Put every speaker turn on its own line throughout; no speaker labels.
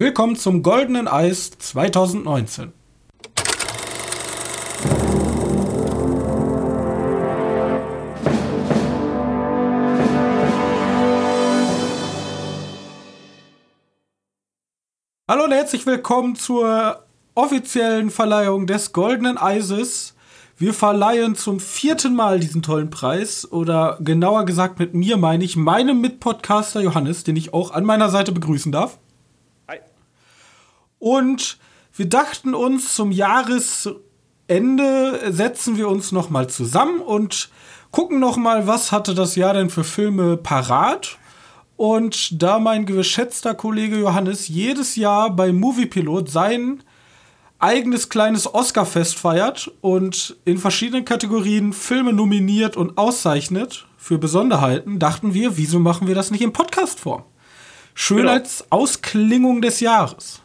Willkommen zum Goldenen Eis 2019. Hallo und herzlich willkommen zur offiziellen Verleihung des Goldenen Eises. Wir verleihen zum vierten Mal diesen tollen Preis oder genauer gesagt mit mir meine ich meinem Mitpodcaster Johannes, den ich auch an meiner Seite begrüßen darf. Und wir dachten uns, zum Jahresende setzen wir uns noch mal zusammen und gucken noch mal, was hatte das Jahr denn für Filme parat. Und da mein geschätzter Kollege Johannes jedes Jahr bei Moviepilot sein eigenes kleines Oscar-Fest feiert und in verschiedenen Kategorien Filme nominiert und auszeichnet für Besonderheiten, dachten wir, wieso machen wir das nicht in Podcast-Form? Schön genau. als Ausklingung des Jahres.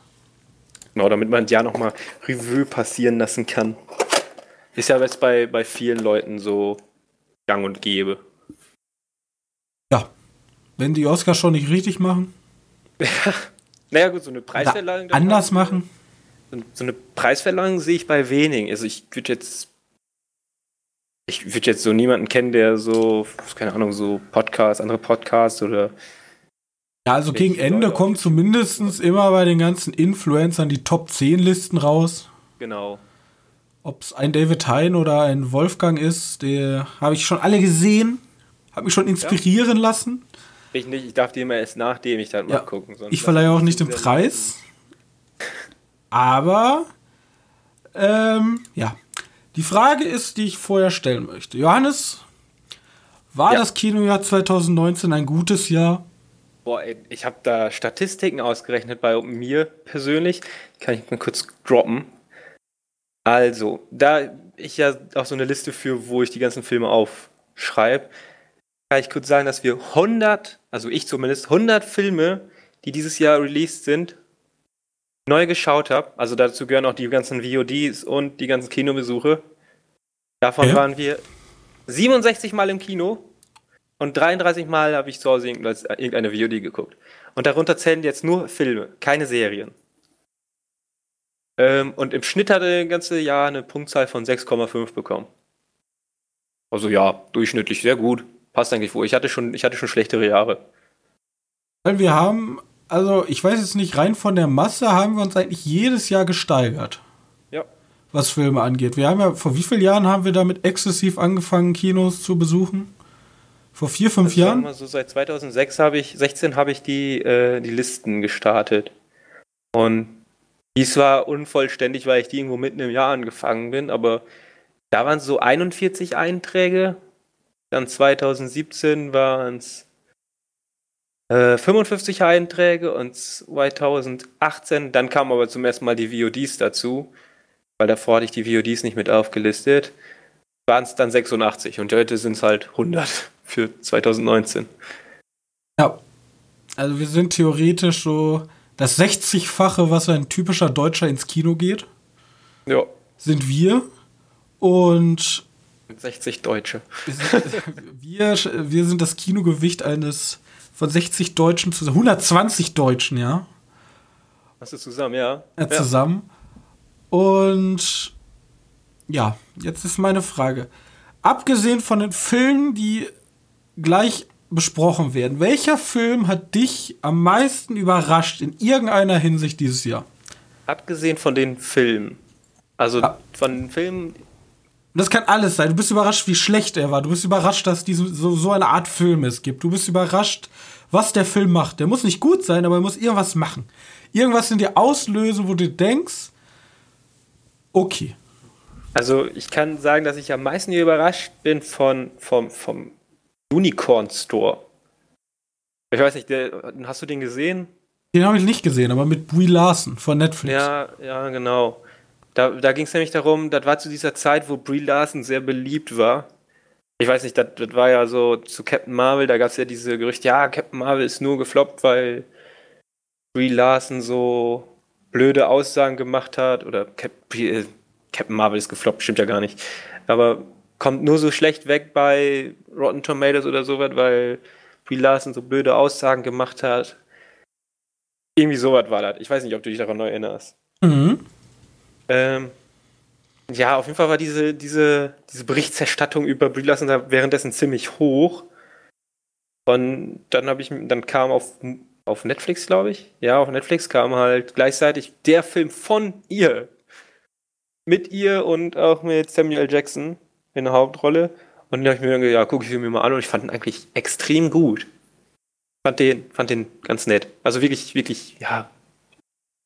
Genau, damit man ja nochmal Revue passieren lassen kann. Ist ja jetzt bei, bei vielen Leuten so gang und gäbe.
Ja. Wenn die Oscars schon nicht richtig machen.
naja, gut, so eine Preisverleihung.
Anders machen.
So eine Preisverleihung sehe ich bei wenigen. Also ich würde jetzt. Ich würde jetzt so niemanden kennen, der so, keine Ahnung, so Podcasts, andere Podcasts oder
ja, also gegen Ende kommt zumindest immer bei den ganzen Influencern die Top 10 Listen raus.
Genau.
Ob es ein David Hein oder ein Wolfgang ist, der habe ich schon alle gesehen, habe mich schon inspirieren ja. lassen.
Ich nicht, ich darf die immer erst nachdem ich dann ja. mal gucken.
ich verleihe auch nicht den Preis. Aber, ähm, ja. Die Frage ist, die ich vorher stellen möchte. Johannes, war ja. das Kinojahr 2019 ein gutes Jahr?
Boah, ey, ich habe da Statistiken ausgerechnet bei mir persönlich. Kann ich mal kurz droppen. Also, da ich ja auch so eine Liste für, wo ich die ganzen Filme aufschreibe, kann ich kurz sagen, dass wir 100, also ich zumindest, 100 Filme, die dieses Jahr released sind, neu geschaut habe. Also dazu gehören auch die ganzen VODs und die ganzen Kinobesuche. Davon ja. waren wir 67 Mal im Kino und 33 Mal habe ich zu Hause irgendeine VOD geguckt. Und darunter zählen jetzt nur Filme, keine Serien. Ähm, und im Schnitt hatte das ganze Jahr eine Punktzahl von 6,5 bekommen. Also ja, durchschnittlich sehr gut. Passt eigentlich wohl. Ich hatte schon, ich hatte schon schlechtere Jahre.
Weil wir haben, also ich weiß jetzt nicht, rein von der Masse haben wir uns eigentlich jedes Jahr gesteigert.
Ja.
Was Filme angeht. Wir haben ja, vor wie vielen Jahren haben wir damit exzessiv angefangen, Kinos zu besuchen? Vor vier, fünf also Jahren?
Mal so seit 2006 habe ich, 16 habe ich die, äh, die Listen gestartet. Und dies war unvollständig, weil ich die irgendwo mitten im Jahr angefangen bin, aber da waren es so 41 Einträge. Dann 2017 waren es äh, 55 Einträge und 2018, dann kamen aber zum ersten Mal die VODs dazu, weil davor hatte ich die VODs nicht mit aufgelistet, waren es dann 86 und heute sind es halt 100 für 2019.
Ja, also wir sind theoretisch so das 60-fache, was ein typischer Deutscher ins Kino geht.
Ja.
Sind wir. Und
60 Deutsche.
Wir, wir sind das Kinogewicht eines von 60 Deutschen zu 120 Deutschen, ja.
Hast du zusammen, ja.
ja. Zusammen. Und ja, jetzt ist meine Frage. Abgesehen von den Filmen, die gleich besprochen werden. Welcher Film hat dich am meisten überrascht in irgendeiner Hinsicht dieses Jahr?
Abgesehen von den Filmen. Also ja. von den Filmen.
Das kann alles sein. Du bist überrascht, wie schlecht er war. Du bist überrascht, dass diese, so, so eine Art Film es gibt. Du bist überrascht, was der Film macht. Der muss nicht gut sein, aber er muss irgendwas machen. Irgendwas in dir auslösen, wo du denkst, okay.
Also ich kann sagen, dass ich am meisten überrascht bin von, vom, vom Unicorn Store. Ich weiß nicht, der, hast du den gesehen?
Den habe ich nicht gesehen, aber mit Brie Larson von Netflix.
Ja, ja, genau. Da, da ging es nämlich darum, das war zu dieser Zeit, wo Brie Larson sehr beliebt war. Ich weiß nicht, das, das war ja so zu Captain Marvel, da gab es ja diese Gerüchte, ja, Captain Marvel ist nur gefloppt, weil Brie Larson so blöde Aussagen gemacht hat. Oder Cap, äh, Captain Marvel ist gefloppt, stimmt ja gar nicht. Aber kommt nur so schlecht weg bei Rotten Tomatoes oder sowas, weil Brie Larson so blöde Aussagen gemacht hat. Irgendwie sowas war das. Ich weiß nicht, ob du dich daran neu erinnerst. Mhm. Ähm, ja, auf jeden Fall war diese, diese, diese Berichterstattung über Brie Larson da währenddessen ziemlich hoch. Und dann habe ich, dann kam auf, auf Netflix, glaube ich, ja, auf Netflix kam halt gleichzeitig der Film von ihr. Mit ihr und auch mit Samuel Jackson in der Hauptrolle. Und dann habe ich mir gedacht, ja, gucke ich mir mal an und ich fand ihn eigentlich extrem gut. Fand den, fand den ganz nett. Also wirklich, wirklich, ja.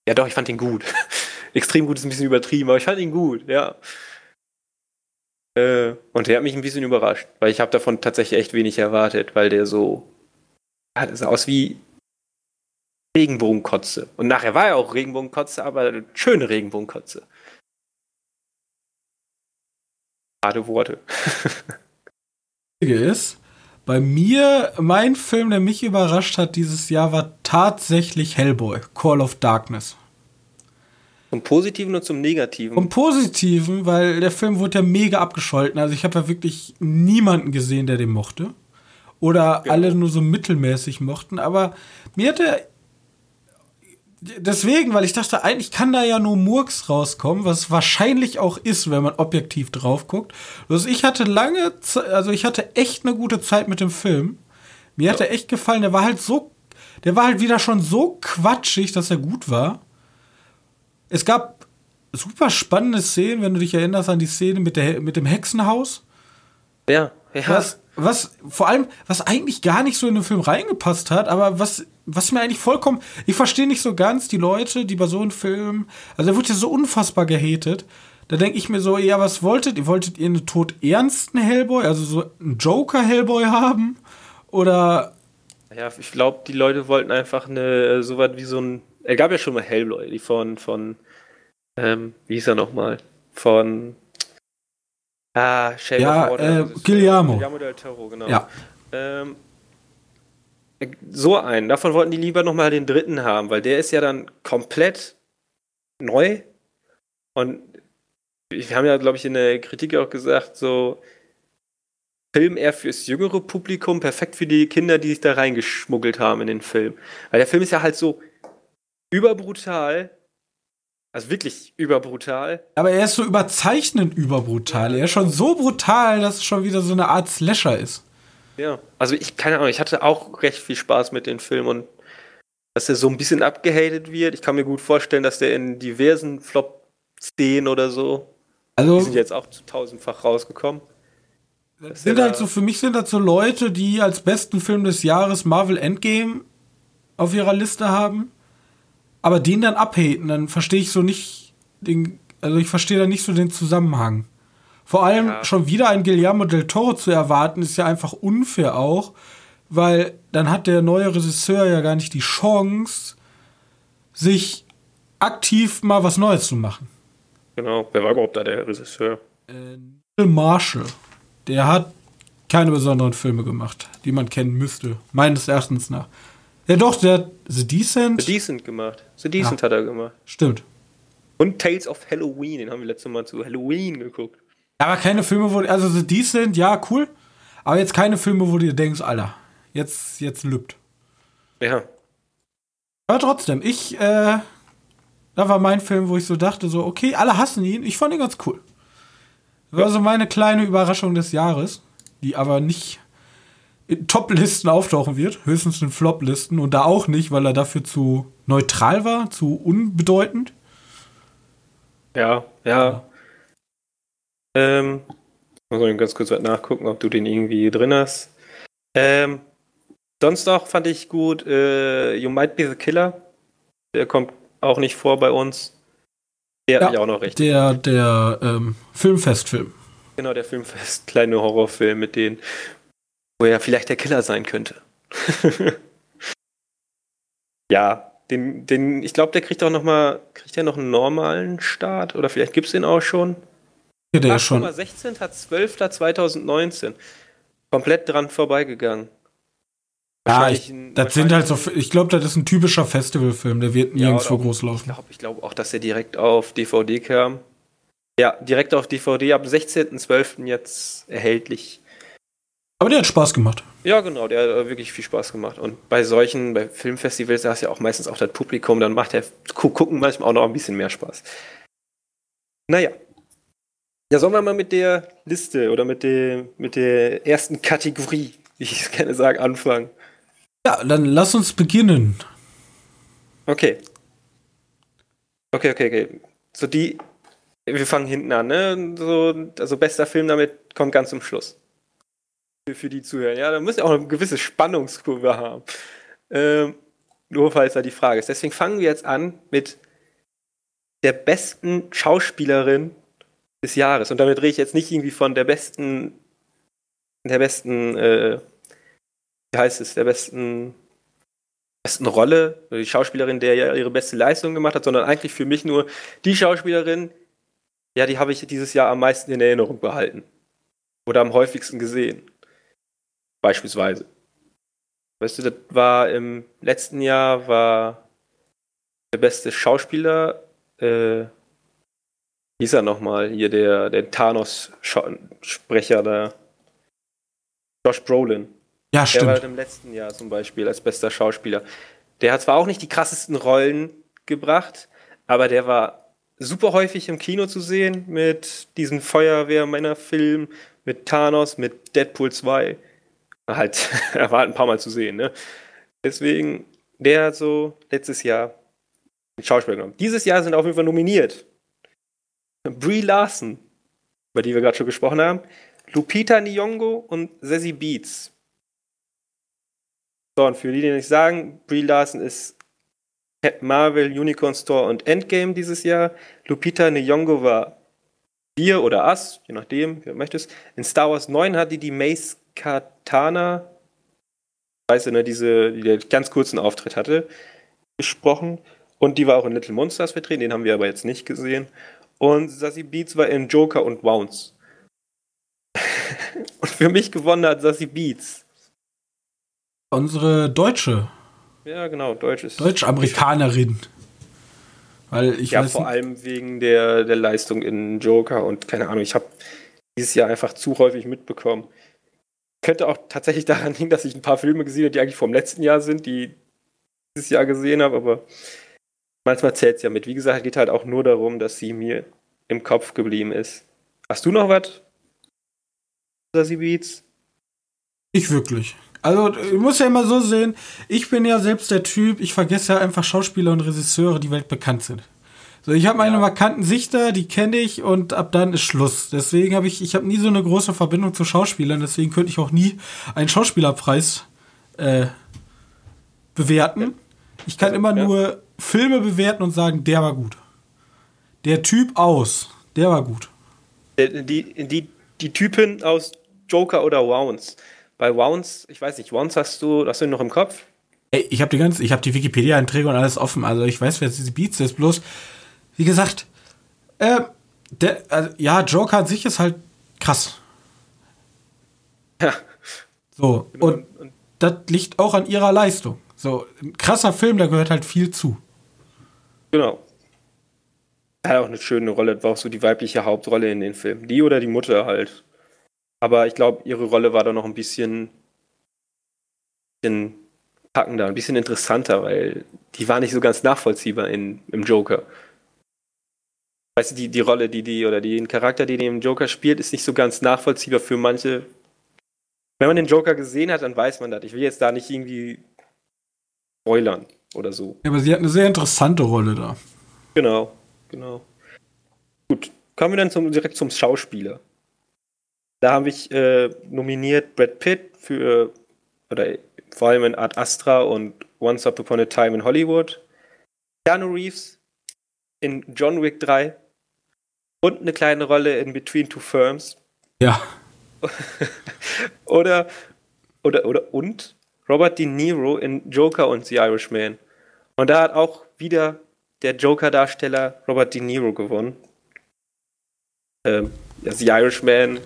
Ja, doch, ich fand den gut. extrem gut ist ein bisschen übertrieben, aber ich fand ihn gut, ja. Äh, und der hat mich ein bisschen überrascht, weil ich habe davon tatsächlich echt wenig erwartet, weil der so. Ja, der sah aus wie Regenbogenkotze. Und nachher war er auch Regenbogenkotze, aber schöne Regenbogenkotze. Gerade Worte.
ist, bei mir, mein Film, der mich überrascht hat dieses Jahr, war tatsächlich Hellboy, Call of Darkness.
Zum Positiven und zum Negativen?
Zum Positiven, weil der Film wurde ja mega abgescholten. Also ich habe ja wirklich niemanden gesehen, der den mochte. Oder ja. alle nur so mittelmäßig mochten. Aber mir hat er deswegen, weil ich dachte, eigentlich kann da ja nur Murks rauskommen, was wahrscheinlich auch ist, wenn man objektiv drauf guckt. Also ich hatte lange, also ich hatte echt eine gute Zeit mit dem Film. Mir hat er echt gefallen. Der war halt so, der war halt wieder schon so quatschig, dass er gut war. Es gab super spannende Szenen, wenn du dich erinnerst an die Szene mit, der, mit dem Hexenhaus.
Ja, ja.
Was, was vor allem, was eigentlich gar nicht so in den Film reingepasst hat, aber was was mir eigentlich vollkommen, ich verstehe nicht so ganz die Leute, die bei so einem Film, also der wurde ja so unfassbar gehatet. Da denke ich mir so, ja, was wolltet ihr? Wolltet ihr einen todernsten Hellboy, also so einen Joker-Hellboy haben? Oder.
Ja, ich glaube, die Leute wollten einfach eine, so was wie so ein. Er gab ja schon mal Hellboy, die von, von, ähm, wie hieß er nochmal? Von.
Ah, Shame ja, of Water. Äh, Guillermo.
Guillermo del Toro, genau. Ja. Ähm, so einen. Davon wollten die lieber nochmal den dritten haben, weil der ist ja dann komplett neu. Und wir haben ja, glaube ich, in der Kritik auch gesagt, so Film eher fürs jüngere Publikum, perfekt für die Kinder, die sich da reingeschmuggelt haben in den Film. Weil der Film ist ja halt so überbrutal. Also wirklich überbrutal.
Aber er ist so überzeichnend überbrutal. Er ist schon so brutal, dass es schon wieder so eine Art Slasher ist.
Ja, also ich, keine Ahnung, ich hatte auch recht viel Spaß mit dem Film und dass er so ein bisschen abgehatet wird. Ich kann mir gut vorstellen, dass der in diversen Flop-Szenen oder so, also, die sind jetzt auch zu tausendfach rausgekommen.
Sind halt so, für mich sind das so Leute, die als besten Film des Jahres Marvel Endgame auf ihrer Liste haben, aber den dann abhaten, dann verstehe ich so nicht den, also ich verstehe da nicht so den Zusammenhang. Vor allem ja. schon wieder ein Guillermo del Toro zu erwarten, ist ja einfach unfair auch, weil dann hat der neue Regisseur ja gar nicht die Chance, sich aktiv mal was Neues zu machen.
Genau, wer war überhaupt da der Regisseur?
Äh, Marshall. Der hat keine besonderen Filme gemacht, die man kennen müsste, meines Erachtens nach. Ja, doch, der hat The Decent.
The Decent gemacht. The Decent ja. hat er gemacht.
Stimmt.
Und Tales of Halloween, den haben wir letztes Mal zu Halloween geguckt.
Aber keine Filme, wo, also The Decent, ja, cool. Aber jetzt keine Filme, wo du denkst, Alter, jetzt, jetzt lübt.
Ja.
Aber trotzdem, ich, äh, da war mein Film, wo ich so dachte, so, okay, alle hassen ihn, ich fand ihn ganz cool. Das war so meine kleine Überraschung des Jahres, die aber nicht in Top-Listen auftauchen wird, höchstens in Flop-Listen und da auch nicht, weil er dafür zu neutral war, zu unbedeutend.
Ja, ja. Ähm, muss ich ganz kurz nachgucken, ob du den irgendwie drin hast. Ähm, sonst noch fand ich gut äh, You Might Be the Killer. Der kommt auch nicht vor bei uns.
Der ja, hat mich auch noch recht. Der, der ähm, Filmfestfilm.
Genau, der Filmfest, kleine Horrorfilm mit denen, wo er vielleicht der Killer sein könnte. ja, den, den, ich glaube, der kriegt auch noch mal, kriegt er noch einen normalen Start oder vielleicht gibt es den auch schon.
Ja, der ist schon.
16.12.2019. Komplett dran vorbeigegangen.
Ja, ich, das sind halt so, ich glaube, das ist ein typischer Festivalfilm, der wird nirgendwo ja, groß laufen.
Ich glaube glaub auch, dass er direkt auf DVD kam. Ja, direkt auf DVD, ab 16.12. jetzt erhältlich.
Aber der hat Spaß gemacht.
Ja, genau, der hat wirklich viel Spaß gemacht. Und bei solchen, bei Filmfestivals, da ist ja auch meistens auch das Publikum, dann macht der Gucken manchmal auch noch ein bisschen mehr Spaß. Naja. Ja, sollen wir mal mit der Liste oder mit der, mit der ersten Kategorie, wie ich es gerne sage, anfangen?
Ja, dann lass uns beginnen.
Okay. Okay, okay, okay. So die, wir fangen hinten an, ne? So, also bester Film damit kommt ganz zum Schluss. Für, für die Zuhörer. Ja, da muss ja auch eine gewisse Spannungskurve haben. Ähm, nur falls da die Frage ist. Deswegen fangen wir jetzt an mit der besten Schauspielerin des Jahres. Und damit rede ich jetzt nicht irgendwie von der besten, der besten, äh, wie heißt es, der besten, besten Rolle, die Schauspielerin, der ja ihre beste Leistung gemacht hat, sondern eigentlich für mich nur die Schauspielerin, ja, die habe ich dieses Jahr am meisten in Erinnerung behalten. Oder am häufigsten gesehen. Beispielsweise. Weißt du, das war im letzten Jahr war der beste Schauspieler, äh, hieß er nochmal, hier der, der Thanos-Sprecher da. Josh Brolin.
Ja, stimmt. Der war halt
im letzten Jahr zum Beispiel als bester Schauspieler. Der hat zwar auch nicht die krassesten Rollen gebracht, aber der war super häufig im Kino zu sehen mit diesem Feuerwehrmännerfilm, mit Thanos, mit Deadpool 2. Halt, er war halt ein paar Mal zu sehen, ne? Deswegen, der hat so letztes Jahr einen Schauspieler genommen. Dieses Jahr sind auf jeden Fall nominiert Brie Larson, über die wir gerade schon gesprochen haben, Lupita Nyong'o und Sassy Beats. So, und für die, die nicht sagen, Brie Larson ist Marvel, Unicorn Store und Endgame dieses Jahr. Lupita Nyong'o war wir oder Us, je nachdem, wer möchtest. In Star Wars 9 hat die die Mace Katana, weißt du, ne, diese, die den ganz kurzen Auftritt hatte, gesprochen. Und die war auch in Little Monsters vertreten, den haben wir aber jetzt nicht gesehen. Und Sassy Beats war in Joker und Wounds. und für mich gewonnen hat Sassy Beats.
Unsere Deutsche.
Ja, genau, deutsches.
Deutsch-Amerikanerin. Weil ich
ja, vor allem wegen der, der Leistung in Joker und keine Ahnung, ich habe dieses Jahr einfach zu häufig mitbekommen. Könnte auch tatsächlich daran liegen, dass ich ein paar Filme gesehen habe, die eigentlich vom letzten Jahr sind, die dieses Jahr gesehen habe, aber manchmal zählt es ja mit. Wie gesagt, es geht halt auch nur darum, dass sie mir im Kopf geblieben ist. Hast du noch was? Sassy Beats?
Ich wirklich. Also, ich muss ja immer so sehen, ich bin ja selbst der Typ, ich vergesse ja einfach Schauspieler und Regisseure, die weltbekannt sind. So, ich habe meine ja. markanten Sichter, die kenne ich und ab dann ist Schluss. Deswegen habe ich, ich habe nie so eine große Verbindung zu Schauspielern, deswegen könnte ich auch nie einen Schauspielerpreis äh, bewerten. Ich kann also, immer ja. nur Filme bewerten und sagen, der war gut. Der Typ aus, der war gut.
Die, die, die Typen aus Joker oder Wounds. Bei Wounds, ich weiß nicht, Wounds hast du, hast du noch im Kopf?
Ey, ich habe die ganze, ich habe die Wikipedia-Einträge und alles offen, also ich weiß, wer diese Beats ist, bloß, wie gesagt, äh, der, also, ja, Joker an sich ist halt krass.
Ja.
So, und, und das liegt auch an ihrer Leistung. So, ein krasser Film, da gehört halt viel zu.
Genau. Er hat auch eine schöne Rolle, war auch so die weibliche Hauptrolle in den Film. Die oder die Mutter halt. Aber ich glaube, ihre Rolle war da noch ein bisschen, bisschen packender, ein bisschen interessanter, weil die war nicht so ganz nachvollziehbar in, im Joker. Weißt du, die, die Rolle, die die oder den Charakter, den die im Joker spielt, ist nicht so ganz nachvollziehbar für manche. Wenn man den Joker gesehen hat, dann weiß man das. Ich will jetzt da nicht irgendwie spoilern oder so.
Ja, aber sie hat eine sehr interessante Rolle da.
Genau, genau. Gut, kommen wir dann zum, direkt zum Schauspieler. Da habe ich äh, nominiert Brad Pitt für, oder vor allem in Art Astra und Once Upon a Time in Hollywood. Keanu Reeves in John Wick 3 und eine kleine Rolle in Between Two Firms.
Ja.
oder, oder, oder, und Robert De Niro in Joker und The Irishman. Und da hat auch wieder der Joker-Darsteller Robert De Niro gewonnen. Ähm, The Irishman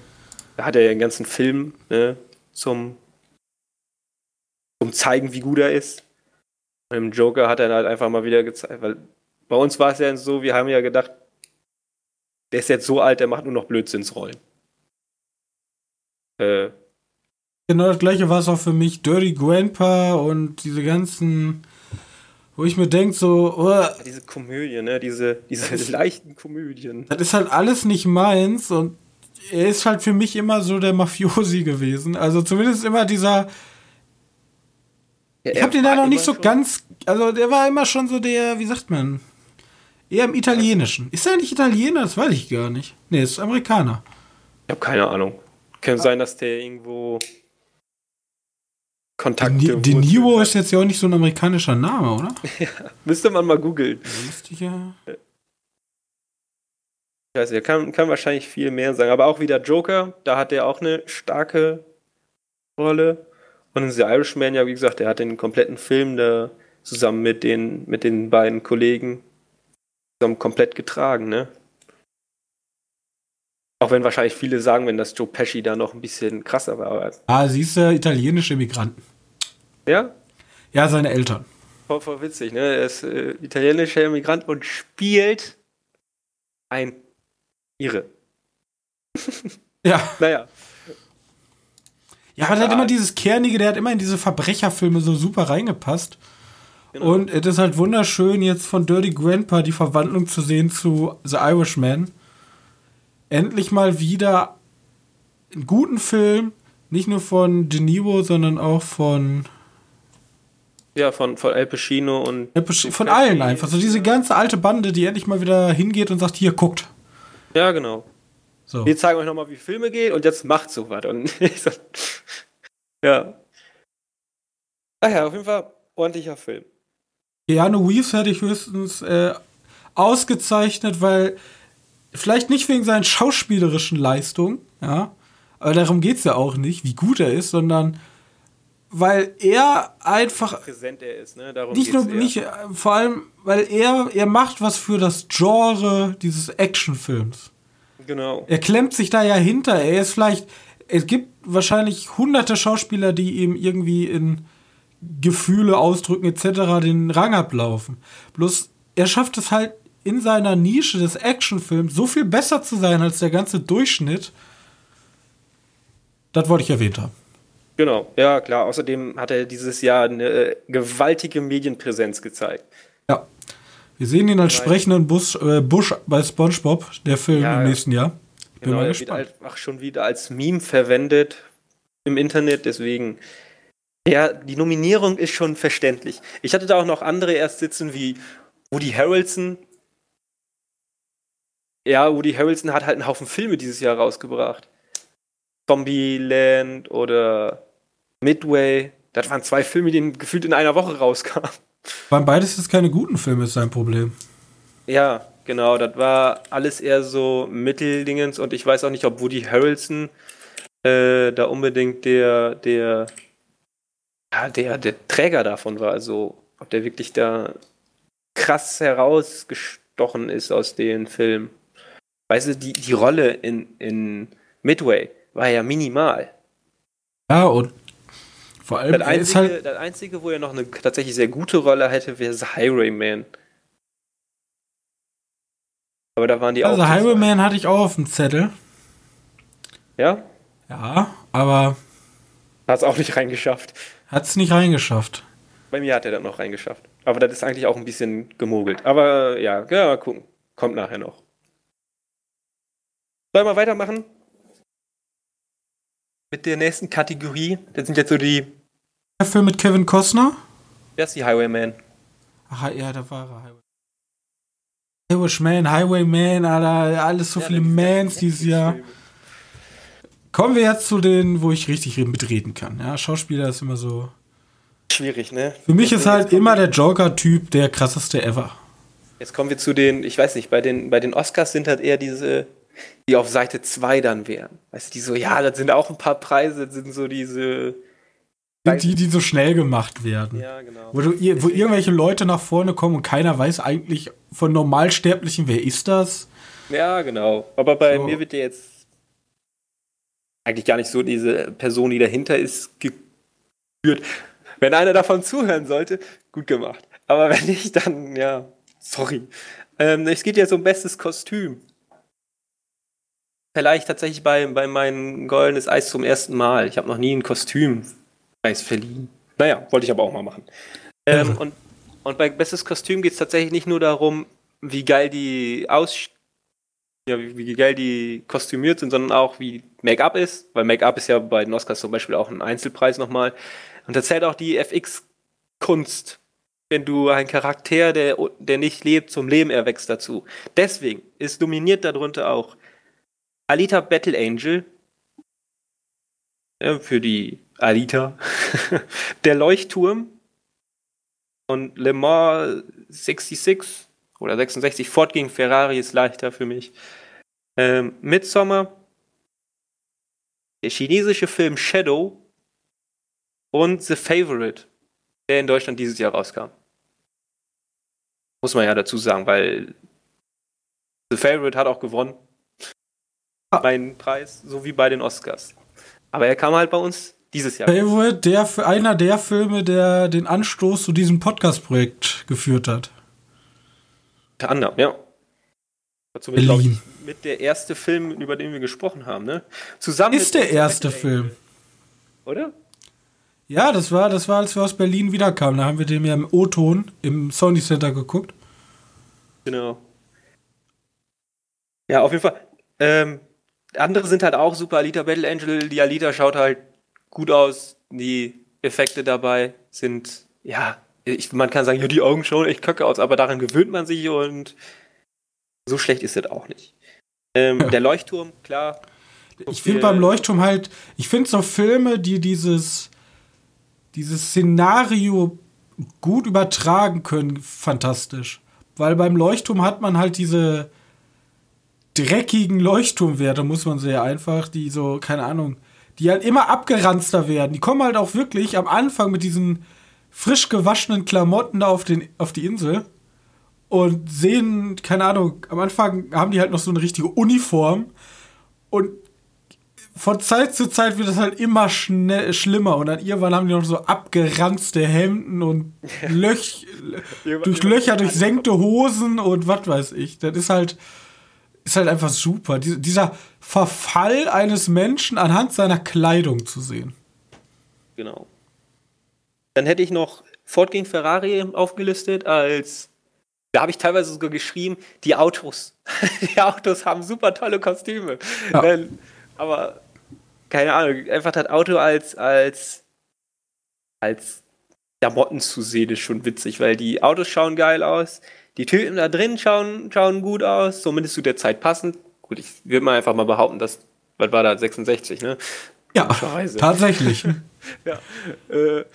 da hat er ja einen ganzen Film ne, zum, zum zeigen, wie gut er ist. Und im Joker hat er halt einfach mal wieder gezeigt, weil bei uns war es ja so, wir haben ja gedacht, der ist jetzt so alt, der macht nur noch Blödsinnsrollen. Äh,
Genau das gleiche war es auch für mich. Dirty Grandpa und diese ganzen, wo ich mir denke, so, oh,
Diese Komödie, ne? Diese, diese leichten Komödien.
das ist halt alles nicht meins und er ist halt für mich immer so der Mafiosi gewesen. Also zumindest immer dieser.
Ja,
Ich hab den da noch nicht so
schon-
ganz. Also der war immer schon so der, wie sagt man? Eher im Italienischen. Ist er nicht Italiener? Das weiß ich gar nicht. Nee, ist Amerikaner.
Ich habe keine Ahnung. Könnte sein, dass der irgendwo
De,
Kontakte.
Ni- De Niro
hat.
ist jetzt ja auch nicht so ein amerikanischer Name, oder?
Müsste man mal googeln.
Müsste ich ja.
Ich weiß nicht, er kann, kann wahrscheinlich viel mehr sagen. Aber auch wieder Joker, da hat er auch eine starke Rolle. Und in The Irishman, ja, wie gesagt, er hat den kompletten Film da zusammen mit den, mit den beiden Kollegen komplett getragen, ne? Auch wenn wahrscheinlich viele sagen, wenn das Joe Pesci da noch ein bisschen krasser war.
Ah, sie ist der italienische Migranten.
ja,
Ja, seine Eltern.
voll, voll witzig, ne? Er ist äh, italienischer Immigrant und spielt ein Ire.
Ja.
Naja.
Ja, aber der hat
Ja.
immer dieses Kernige, der hat immer in diese Verbrecherfilme so super reingepasst.
Genau.
Und es ist halt wunderschön, jetzt von Dirty Grandpa die Verwandlung zu sehen zu The Irishman. Endlich mal wieder einen guten Film, nicht nur von De Niro, sondern auch von,
Ja, von, von Al Pacino und.
von allen einfach. So diese ganze alte Bande, die endlich mal wieder hingeht und sagt, hier, guckt.
Ja, genau.
So.
Wir zeigen euch nochmal, wie Filme geht und jetzt macht so was. Und ich so, ja. Ach ja, auf jeden Fall ordentlicher Film.
Keanu Reeves hätte ich höchstens äh, ausgezeichnet, weil vielleicht nicht wegen seinen schauspielerischen Leistungen, ja, aber darum geht es ja auch nicht, wie gut er ist, sondern weil er einfach
Präsent er ist, ne? Darum
nicht nur
eher.
nicht, äh, vor allem, weil er er macht was für das Genre dieses Actionfilms.
Genau.
Er klemmt sich da ja hinter. Er ist vielleicht. Es gibt wahrscheinlich hunderte Schauspieler, die ihm irgendwie in Gefühle ausdrücken etc. den Rang ablaufen. Bloß er schafft es halt in seiner Nische des Actionfilms so viel besser zu sein als der ganze Durchschnitt. Das wollte ich erwähnt haben.
Genau. Ja, klar. Außerdem hat er dieses Jahr eine äh, gewaltige Medienpräsenz gezeigt.
Ja. Wir sehen ihn als sprechenden Bus, äh, Busch bei SpongeBob, der Film
Ja,
im nächsten Jahr. Bin
Genau,
mal
er wird
gespannt.
einfach schon wieder als Meme verwendet im Internet, deswegen. Ja, die Nominierung ist schon verständlich. Ich hatte da auch noch andere erst sitzen wie Woody Harrelson. Ja, Woody Harrelson hat halt einen Haufen Filme dieses Jahr rausgebracht. Zombieland oder Midway. Das waren zwei Filme, die gefühlt in einer Woche rauskamen.
Waren beides jetzt keine guten Filme, ist sein Problem.
Ja, genau, das war alles eher so Mitteldingens und ich weiß auch nicht, ob Woody Harrelson äh, da unbedingt der, der, ja, der, der Träger davon war. Also, ob der wirklich da krass herausgestochen ist aus den Filmen. Weißt du, die, die Rolle in, in Midway war ja minimal.
Ja, und vor allem,
Das
ist
einzige,
halt.
das einzige, wo er noch eine tatsächlich sehr gute Rolle hätte, wäre The Highwayman. Aber da waren die
Also
auch. zu
Highwayman hatte ich auch auf dem Zettel.
Ja?
Ja, aber
Hat es auch nicht reingeschafft.
Hat es nicht reingeschafft.
Bei mir hat er das noch reingeschafft. Aber das ist eigentlich auch ein bisschen gemogelt. Aber ja, ja, mal gucken. Kommt nachher noch. Sollen wir weitermachen? Mit der nächsten Kategorie. Das sind jetzt so die.
Der Film mit Kevin Costner?
Das ist die Highwayman.
Ach, ja, da war er. Highway. Irishman, Highwayman, Alter, alles so
Ja,
viele Mans dieses Jahr.
Netflix-Filme.
Kommen wir jetzt zu denen, wo ich richtig mitreden kann. Ja, Schauspieler ist immer so.
Schwierig, ne?
Für mich
Jetzt-
ist halt immer der Joker-Typ der krasseste ever.
Jetzt kommen wir zu den, ich weiß nicht, bei den, bei den Oscars sind halt eher diese, die auf Seite 2 dann wären. Weißt du, die so, ja, das sind auch ein paar Preise, das sind so diese.
Sind die, die so schnell gemacht werden.
Ja, genau.
Wo, du, wo irgendwelche Leute nach vorne kommen und keiner weiß eigentlich von Normalsterblichen, wer ist das?
Ja, genau. Aber bei
So.
mir wird der jetzt eigentlich gar nicht so diese Person, die dahinter ist, geführt. Wenn einer davon zuhören sollte, gut gemacht. Aber wenn nicht, dann, ja, sorry. Ähm, es geht jetzt um bestes Kostüm. vielleicht tatsächlich bei, bei meinem Goldenes Eis zum ersten Mal. Ich habe noch nie ein Kostümpreis verliehen. Naja, wollte ich aber auch mal machen. Ähm, und, und bei Bestes Kostüm geht es tatsächlich nicht nur darum, wie geil die aus ja, wie, wie geil die kostümiert sind, sondern auch wie Make-up ist, weil Make-up ist ja bei den Oscars zum Beispiel auch ein Einzelpreis nochmal. Und da zählt auch die FX-Kunst, wenn du einen Charakter, der, der nicht lebt, zum Leben erwächst dazu. Deswegen ist dominiert darunter auch Alita Battle Angel. Ja, für die Alita, der Leuchtturm. Und Le Mans 66 oder 66 Ford gegen Ferrari ist leichter für mich. Ähm, Midsommar, der chinesische Film Shadow und The Favorite, der in Deutschland dieses Jahr rauskam. Muss man ja dazu sagen, weil The Favorite hat auch gewonnen. Ah. Meinen Preis, so wie bei den Oscars. Aber er kam halt bei uns dieses Jahr.
Favorite, der, einer der Filme, der den Anstoß zu diesem Podcast-Projekt geführt hat.
Unter anderem, ja. Dazu bin, glaube ich, mit der erste Film, über den wir gesprochen haben, ne?
Zusammen ist der erste Film.
Oder?
Ja, das war, das war, als wir aus Berlin wiederkamen. Da haben wir den ja im O-Ton im Sony Center geguckt.
Genau. Ja, auf jeden Fall. Ähm, andere sind halt auch super. Alita Battle Angel, die Alita schaut halt gut aus. Die Effekte dabei sind, ja, ich, man kann sagen, ja, die Augen schauen echt kacke aus, aber daran gewöhnt man sich und so schlecht ist das auch nicht. Ähm, ja. Der Leuchtturm, klar.
Ich finde beim Leuchtturm halt, ich finde so Filme, die dieses, dieses Szenario gut übertragen können, fantastisch. Weil beim Leuchtturm hat man halt diese dreckigen Leuchtturmwerte, muss man sehr einfach, die so, keine Ahnung, die halt immer abgeranzter werden. Die kommen halt auch wirklich am Anfang mit diesen frisch gewaschenen Klamotten da auf, den, auf die Insel und sehen, keine Ahnung, am Anfang haben die halt noch so eine richtige Uniform und von Zeit zu Zeit wird das halt immer schnell, schlimmer und dann irgendwann haben die noch so abgeranzte Hemden und Löch, durch Löcher durchsenkte Hosen und was weiß ich. Das ist halt, ist halt einfach super. dieser Verfall eines Menschen anhand seiner Kleidung zu sehen.
Genau. Dann hätte ich noch Ford gegen Ferrari aufgelistet als da habe ich teilweise sogar geschrieben, die Autos. die Autos haben super tolle Kostüme. Ja. Dann, aber keine Ahnung, einfach das Auto als, als, als Klamotten zu sehen, ist schon witzig, weil die Autos schauen geil aus, die Typen da drin schauen, schauen gut aus, zumindest zu der Zeit passend. Gut, ich würde mal einfach mal behaupten, dass, was war da, 66, ne?
Ja, tatsächlich. ja, äh,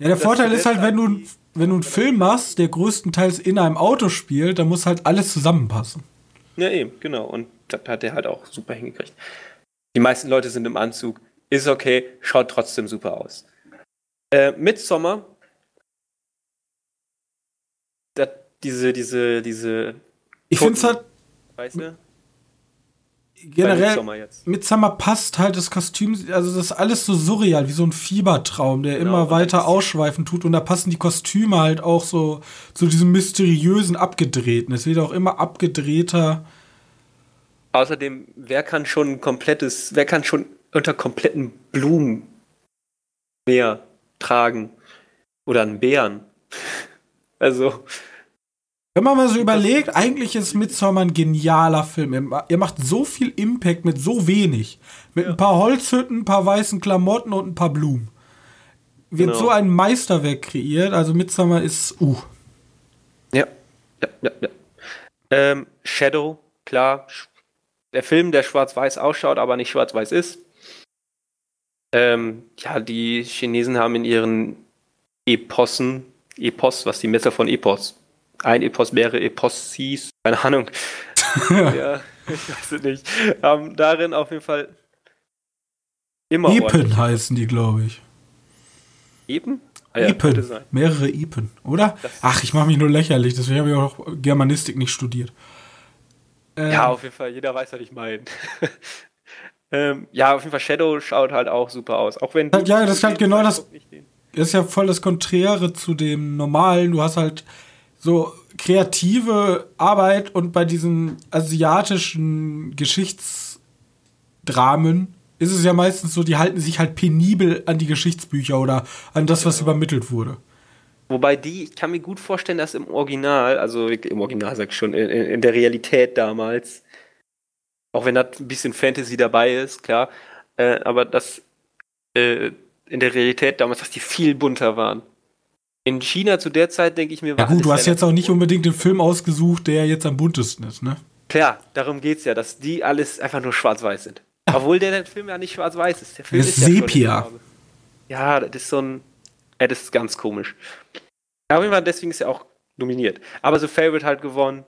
ja, der Vorteil ist halt, wenn du, wenn du einen Film machst, der größtenteils in einem Auto spielt, dann muss halt alles zusammenpassen.
Ja, eben, genau. Und das hat er halt auch super hingekriegt. Die meisten Leute sind im Anzug. Ist okay, schaut trotzdem super aus. Äh, Midsommar. Diese, diese, diese.
Ich finde es halt. Weißt du? Generell mit Summer passt halt das Kostüm, also das ist alles so surreal, wie so ein Fiebertraum, der genau, immer weiter ausschweifen tut und da passen die Kostüme halt auch so zu diesem mysteriösen Abgedrehten. Es wird auch immer abgedrehter.
Außerdem, wer kann schon ein komplettes, wer kann schon unter kompletten Blumen mehr tragen? Oder einen Bären? also,
wenn man mal so überlegt, eigentlich ist Midsommar ein genialer Film. Ihr macht so viel Impact mit so wenig. Mit ja. ein paar Holzhütten, ein paar weißen Klamotten und ein paar Blumen. Wird genau. so ein Meisterwerk kreiert. Also Midsommar ist, uh.
Ja, ja, ja, ja. Ähm, Shadow, klar. Der Film, der schwarz-weiß ausschaut, aber nicht schwarz-weiß ist. Ähm, ja, die Chinesen haben in ihren Epossen, Epos, was die Messer von Epos ein Epos, mehrere Epossis, keine Ahnung. ja, ich weiß es nicht. Haben darin auf jeden Fall
immer. Epen heißen die, glaube ich.
Epen?
Ah, ja, Epen. Mehrere Epen, oder? Das Ach, ich mache mich nur lächerlich, deswegen habe ich auch Germanistik nicht studiert.
Ähm, ja, auf jeden Fall, jeder weiß, was ich meine. ähm, ja, auf jeden Fall, Shadow schaut halt auch super aus. Auch wenn
ja, das ist halt genau das. Das ist ja voll das Konträre zu dem normalen. Du hast halt so kreative Arbeit und bei diesen asiatischen Geschichts Dramen ist es ja meistens so, die halten sich halt penibel an die Geschichtsbücher oder an das, was genau. übermittelt wurde.
Wobei die, ich kann mir gut vorstellen, dass im Original, also im Original sag ich schon, in, in der Realität damals, auch wenn da ein bisschen Fantasy dabei ist, klar, äh, aber dass äh, in der Realität damals, dass die viel bunter waren. In China zu der Zeit denke ich mir,
war Ja gut, du hast jetzt auch nicht unbedingt den Film ausgesucht, der jetzt am buntesten ist, ne?
Klar, darum geht's ja, dass die alles einfach nur schwarz-weiß sind. Obwohl der, der, Film ja nicht schwarz-weiß ist. Der Film
ist, ist Sepia.
Ja, ja, das ist so ein. Ja, das ist ganz komisch. Auf jeden Fall, deswegen ist er auch nominiert. Aber The Favorite halt gewonnen,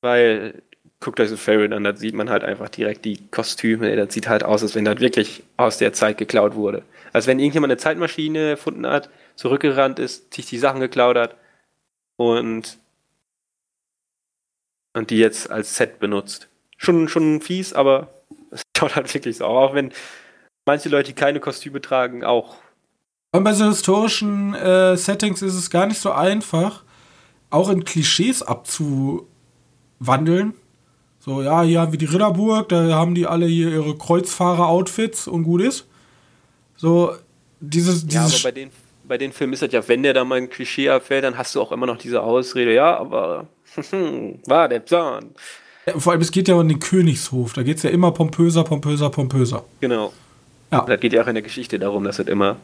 weil guckt euch The Favorite an, da sieht man halt einfach direkt die Kostüme. Das sieht halt aus, als wenn das wirklich aus der Zeit geklaut wurde. Als wenn irgendjemand eine Zeitmaschine erfunden hat, zurückgerannt ist, sich die Sachen geklaut hat und, und die jetzt als Set benutzt. Schon, schon fies, aber es schaut halt wirklich so. Auch wenn manche Leute, die keine Kostüme tragen, auch
und bei so historischen äh, Settings ist es gar nicht so einfach, auch in Klischees abzuwandeln. So, ja, hier haben wir die Ritterburg, da haben die alle hier ihre Kreuzfahrer-Outfits und gut ist. So, dieses. dieses
ja, aber bei den, bei den Filmen ist das ja, wenn der da mal ein Klischee abfällt, dann hast du auch immer noch diese Ausrede, ja, aber war der Plan.
Ja, vor allem, es geht ja um den Königshof, da geht es ja immer pompöser, pompöser, pompöser.
Genau. Ja. Da geht ja auch in der Geschichte darum, dass es immer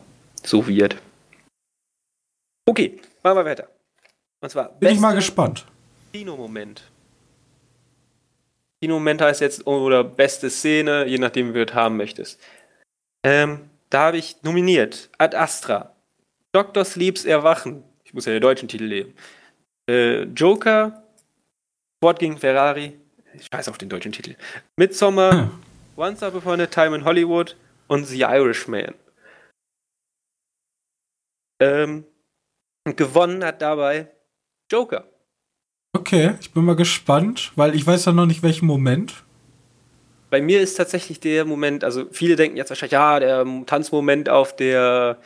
so wird. Okay, machen wir weiter.
Und zwar. Bin ich mal gespannt.
Kinomoment. Kinomoment heißt jetzt, oder beste Szene, je nachdem, wie du es haben möchtest. Ähm, da habe ich nominiert Ad Astra, Dr. Sleeps Erwachen, ich muss ja den deutschen Titel leben, äh, Joker, Sport gegen Ferrari, ich weiß auch den deutschen Titel, Midsommar, hm. Once Upon a Time in Hollywood und The Irishman. Ähm, gewonnen hat dabei Joker.
Okay, ich bin mal gespannt, weil ich weiß ja noch nicht, welchen Moment.
Bei mir ist tatsächlich der Moment, also viele denken jetzt wahrscheinlich, ja, der Tanzmoment auf der,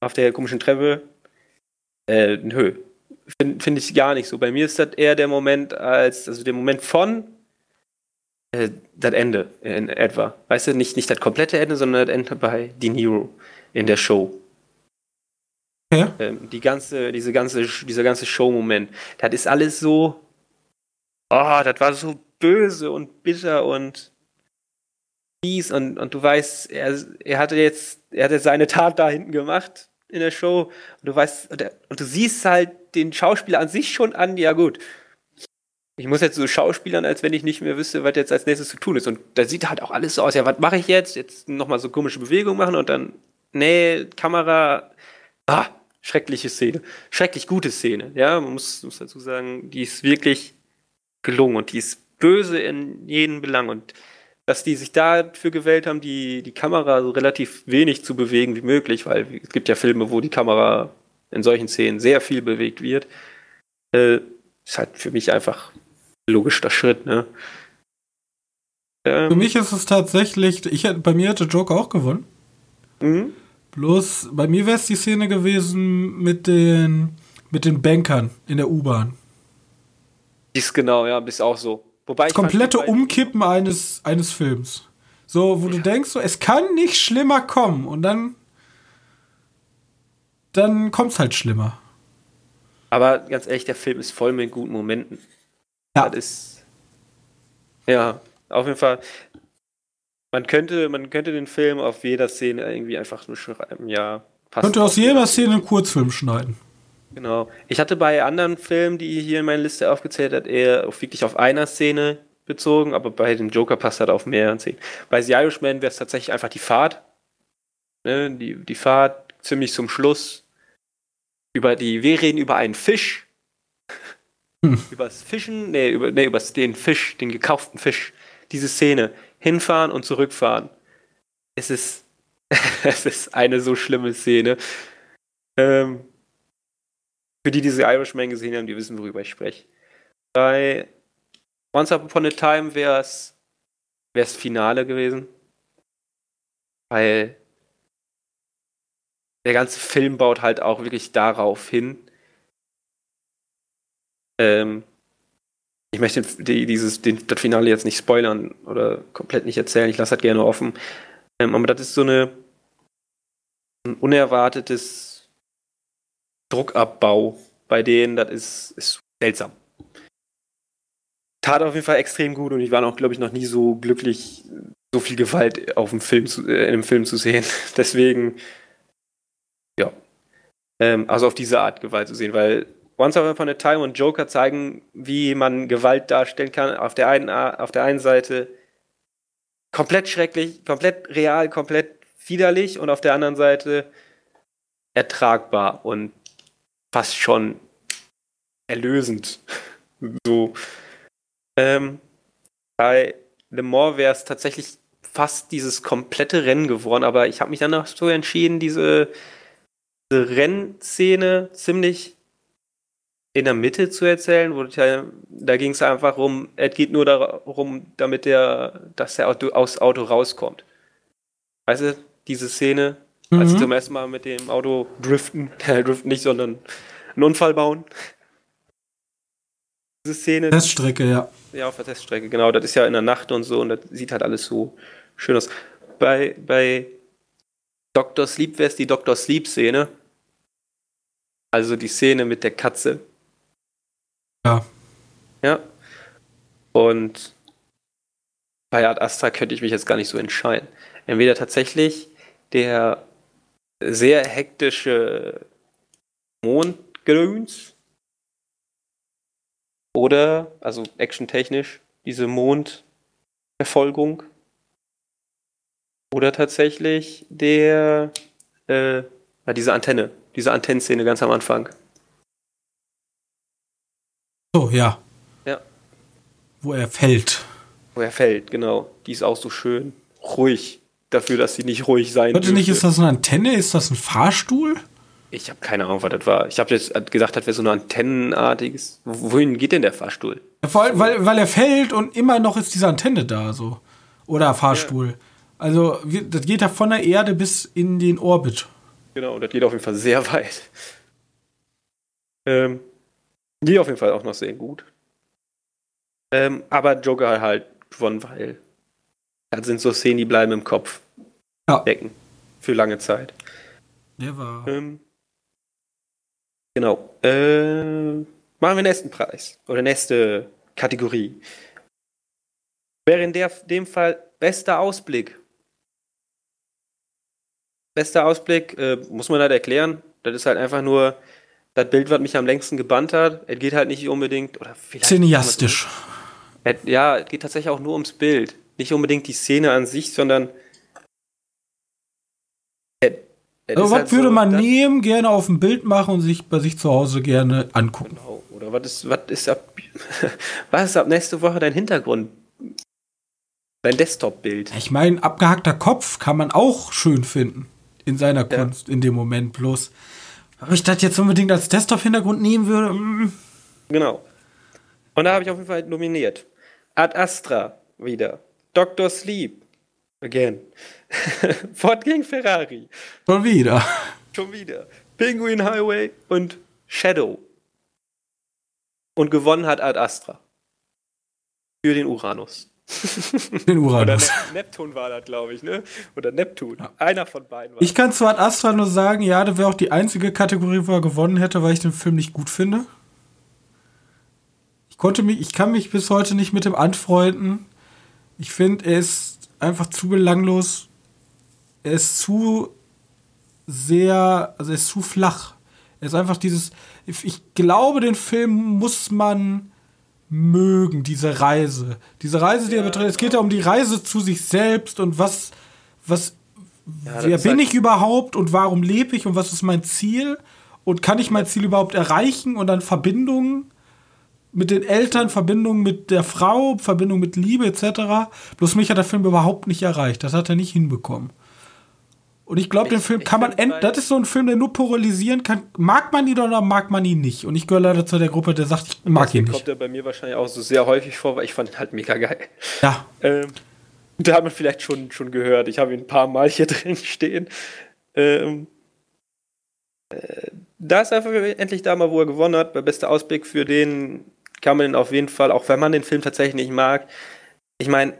auf der komischen Treppe. Äh, nö. Finde find ich gar nicht so. Bei mir ist das eher der Moment als, also der Moment von äh, das Ende in etwa. Weißt du, nicht, nicht das komplette Ende, sondern das Ende bei De Niro in der Show. Ja. Ähm, die ganze, diese ganze, dieser ganze Show-Moment, das ist alles so, oh, das war so böse und bitter und fies und, und du weißt, er, er hatte jetzt, er hatte seine Tat da hinten gemacht in der Show und du weißt, und, und du siehst halt den Schauspieler an sich schon an, ja gut, ich muss jetzt so schauspielern, als wenn ich nicht mehr wüsste, was jetzt als nächstes zu tun ist. Und da sieht halt auch alles so aus, ja, was mache ich jetzt? Jetzt nochmal so komische Bewegungen machen und dann, nee, Kamera, ah, schreckliche Szene. Schrecklich gute Szene. Ja, man muss, muss dazu sagen, die ist wirklich gelungen und die ist böse in jedem Belang. Und dass die sich dafür gewählt haben, die, die Kamera so relativ wenig zu bewegen wie möglich, weil es gibt ja Filme, wo die Kamera in solchen Szenen sehr viel bewegt wird, äh, ist halt für mich einfach ein logischer Schritt, ne?
Ähm, für mich ist es tatsächlich, ich, bei mir hätte Joker auch gewonnen. Mhm. Bloß bei mir wäre es die Szene gewesen mit den, mit den Bankern in der U-Bahn.
Ist genau, ja, ist auch so.
Wobei das komplette Umkippen eines, eines Films. So, wo ja. du denkst, so, es kann nicht schlimmer kommen. Und dann. Dann kommt es halt schlimmer.
Aber ganz ehrlich, der Film ist voll mit guten Momenten. Ja. Das ist. Ja, auf jeden Fall. Man könnte, man könnte den Film auf jeder Szene irgendwie einfach nur schreiben, ja.
Passt könnte aus jeder Szene einen Kurzfilm schneiden.
Genau. Ich hatte bei anderen Filmen, die ihr hier in meine Liste aufgezählt hat, eher auf, wirklich auf einer Szene bezogen, aber bei dem Joker passt halt auf mehreren Szenen. Bei The Irishman wäre es tatsächlich einfach die Fahrt. Ne, die, die Fahrt ziemlich zum Schluss. Über die, wir reden über einen Fisch. Hm. Übers Fischen, nee, über, nee, über den Fisch, den gekauften Fisch. Diese Szene hinfahren und zurückfahren. Es ist, es ist eine so schlimme Szene. Ähm, für die, die diese Irishman gesehen haben, die wissen, worüber ich spreche. Bei Once Upon a Time wäre es wär's Finale gewesen. Weil der ganze Film baut halt auch wirklich darauf hin. Ähm, ich möchte die, dieses, den, das Finale jetzt nicht spoilern oder komplett nicht erzählen. Ich lasse das gerne offen. Ähm, aber das ist so eine ein unerwartetes Druckabbau bei denen. Das ist, ist seltsam. Tat auf jeden Fall extrem gut und ich war auch, glaube ich, noch nie so glücklich, so viel Gewalt auf dem Film zu, äh, in einem Film zu sehen. Deswegen, ja. Ähm, also auf diese Art Gewalt zu sehen, weil Once Upon a Time und Joker zeigen, wie man Gewalt darstellen kann. Auf der einen, auf der einen Seite komplett schrecklich, komplett real, komplett widerlich und auf der anderen Seite ertragbar und fast schon erlösend. so. Ähm, bei Le Mans wäre es tatsächlich fast dieses komplette Rennen geworden, aber ich habe mich danach so entschieden, diese, diese Rennszene ziemlich in der Mitte zu erzählen, wo ja, da ging es einfach um, es geht nur darum, damit der, dass der Auto, aus Auto rauskommt. Weißt du, diese Szene, mhm. als sie zum ersten Mal mit dem Auto driften, äh, driften nicht, sondern einen Unfall bauen.
Diese Szene. Teststrecke, ja.
Ja, auf der Teststrecke, genau. Das ist ja in der Nacht und so und das sieht halt alles so schön aus. Bei, bei Dr. Sleep wäre es die Dr. Sleep-Szene. Also die Szene mit der Katze.
Ja.
Ja. Und bei Art Astra könnte ich mich jetzt gar nicht so entscheiden. Entweder tatsächlich der sehr hektische Mondgrüns oder, also actiontechnisch, diese Mondverfolgung oder tatsächlich der, äh, diese Antenne, diese Antennenszene ganz am Anfang.
So, ja.
Ja.
Wo er fällt.
Wo er fällt, genau. Die ist auch so schön ruhig dafür, dass sie nicht ruhig sein
Warte nicht, ist das eine Antenne? Ist das ein Fahrstuhl?
Ich habe keine Ahnung, was das war. Ich habe jetzt gedacht, das wäre so ein antennenartiges. Wohin geht denn der Fahrstuhl?
Vor allem, weil, weil er fällt und immer noch ist diese Antenne da, so. Oder Fahrstuhl. Ja. Also, das geht ja von der Erde bis in den Orbit.
Genau, das geht auf jeden Fall sehr weit. Ähm, die auf jeden Fall auch noch sehr gut. Ähm, aber Joker halt gewonnen, weil das sind so Szenen, die bleiben im Kopf ja. decken. Für lange Zeit.
Der war.
Ähm, genau. Äh, machen wir nächsten Preis. Oder nächste Kategorie. Wäre in der, dem Fall bester Ausblick. Bester Ausblick, äh, muss man halt erklären. Das ist halt einfach nur das Bild, was mich am längsten gebannt hat. Es geht halt nicht unbedingt, oder
vielleicht. Cineastisch.
ja, es geht tatsächlich auch nur ums Bild. Nicht unbedingt die Szene an sich, sondern.
Es, es also, was halt würde so, man nehmen, gerne auf ein Bild machen und sich bei sich zu Hause gerne angucken? Genau.
Oder was ist, was ist ab. was ist ab nächste Woche dein Hintergrund? Dein Desktop-Bild.
Ich meine, abgehackter Kopf kann man auch schön finden. In seiner Kunst, ja. in dem Moment. Bloß ob ich das jetzt unbedingt als Desktop-Hintergrund nehmen würde? Mm.
Genau. Und da habe ich auf jeden Fall nominiert. Ad Astra wieder. Dr. Sleep. Again. Ford gegen Ferrari.
Schon wieder.
Schon wieder. Penguin Highway und Shadow. Und gewonnen hat Ad Astra. Für den Uranus.
Den Uranus.
Oder ne Neptun war das, glaube ich, ne? Oder Neptun. Ja. Einer von beiden
war Ich kann zu Ad Astra nur sagen, ja, das wäre auch die einzige Kategorie, wo er gewonnen hätte, weil ich den Film nicht gut finde. Ich konnte mich, ich kann mich bis heute nicht mit dem anfreunden. Ich finde, er ist einfach zu belanglos. Er ist zu sehr, also er ist zu flach. Er ist einfach dieses, ich glaube, den Film muss man mögen, diese Reise. Diese Reise, die ja, er betreibt. Es geht ja um die Reise zu sich selbst und was, was, ja, wer bin halt ich überhaupt und warum lebe ich und was ist mein Ziel? Und kann ich mein Ziel überhaupt erreichen? Und dann Verbindungen mit den Eltern, Verbindungen mit der Frau, Verbindung mit Liebe etc. Bloß mich hat der Film überhaupt nicht erreicht. Das hat er nicht hinbekommen. Und ich glaube, den Film kann man, das ist so ein Film, der nur polarisieren kann. Mag man ihn oder mag man ihn nicht? Und ich gehöre leider zu der Gruppe, der sagt, ich mag ihn nicht. kommt
er bei mir wahrscheinlich auch so sehr häufig vor, weil ich fand ihn halt mega geil.
Ja.
Ähm, da hat man vielleicht schon, schon gehört. Ich habe ihn ein paar Mal hier drin stehen. Ähm, äh, da ist einfach endlich da mal, wo er gewonnen hat. Bei bester Ausblick für den kann man auf jeden Fall, auch wenn man den Film tatsächlich nicht mag, ich meine,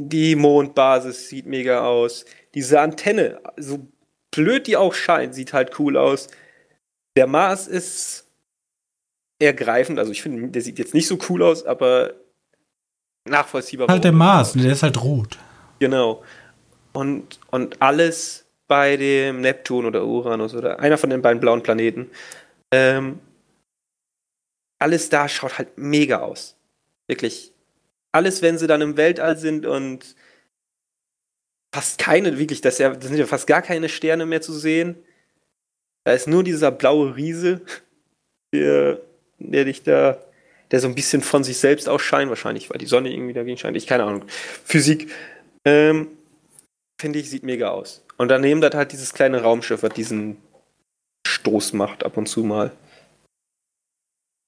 die Mondbasis sieht mega aus. Diese Antenne, so blöd die auch scheint, sieht halt cool aus. Der Mars ist ergreifend, also ich finde, der sieht jetzt nicht so cool aus, aber nachvollziehbar.
Halt der Mars, der ist halt rot.
Genau. Und, und alles bei dem Neptun oder Uranus oder einer von den beiden blauen Planeten, ähm, alles da schaut halt mega aus. Wirklich. Alles, wenn sie dann im Weltall sind und fast keine, wirklich, das, ja, das sind ja fast gar keine Sterne mehr zu sehen. Da ist nur dieser blaue Riese, der, der dich da, der so ein bisschen von sich selbst ausscheint, wahrscheinlich, weil die Sonne irgendwie dagegen scheint. Ich keine Ahnung. Physik. Ähm, Finde ich, sieht mega aus. Und daneben das halt dieses kleine Raumschiff, was diesen Stoß macht ab und zu mal.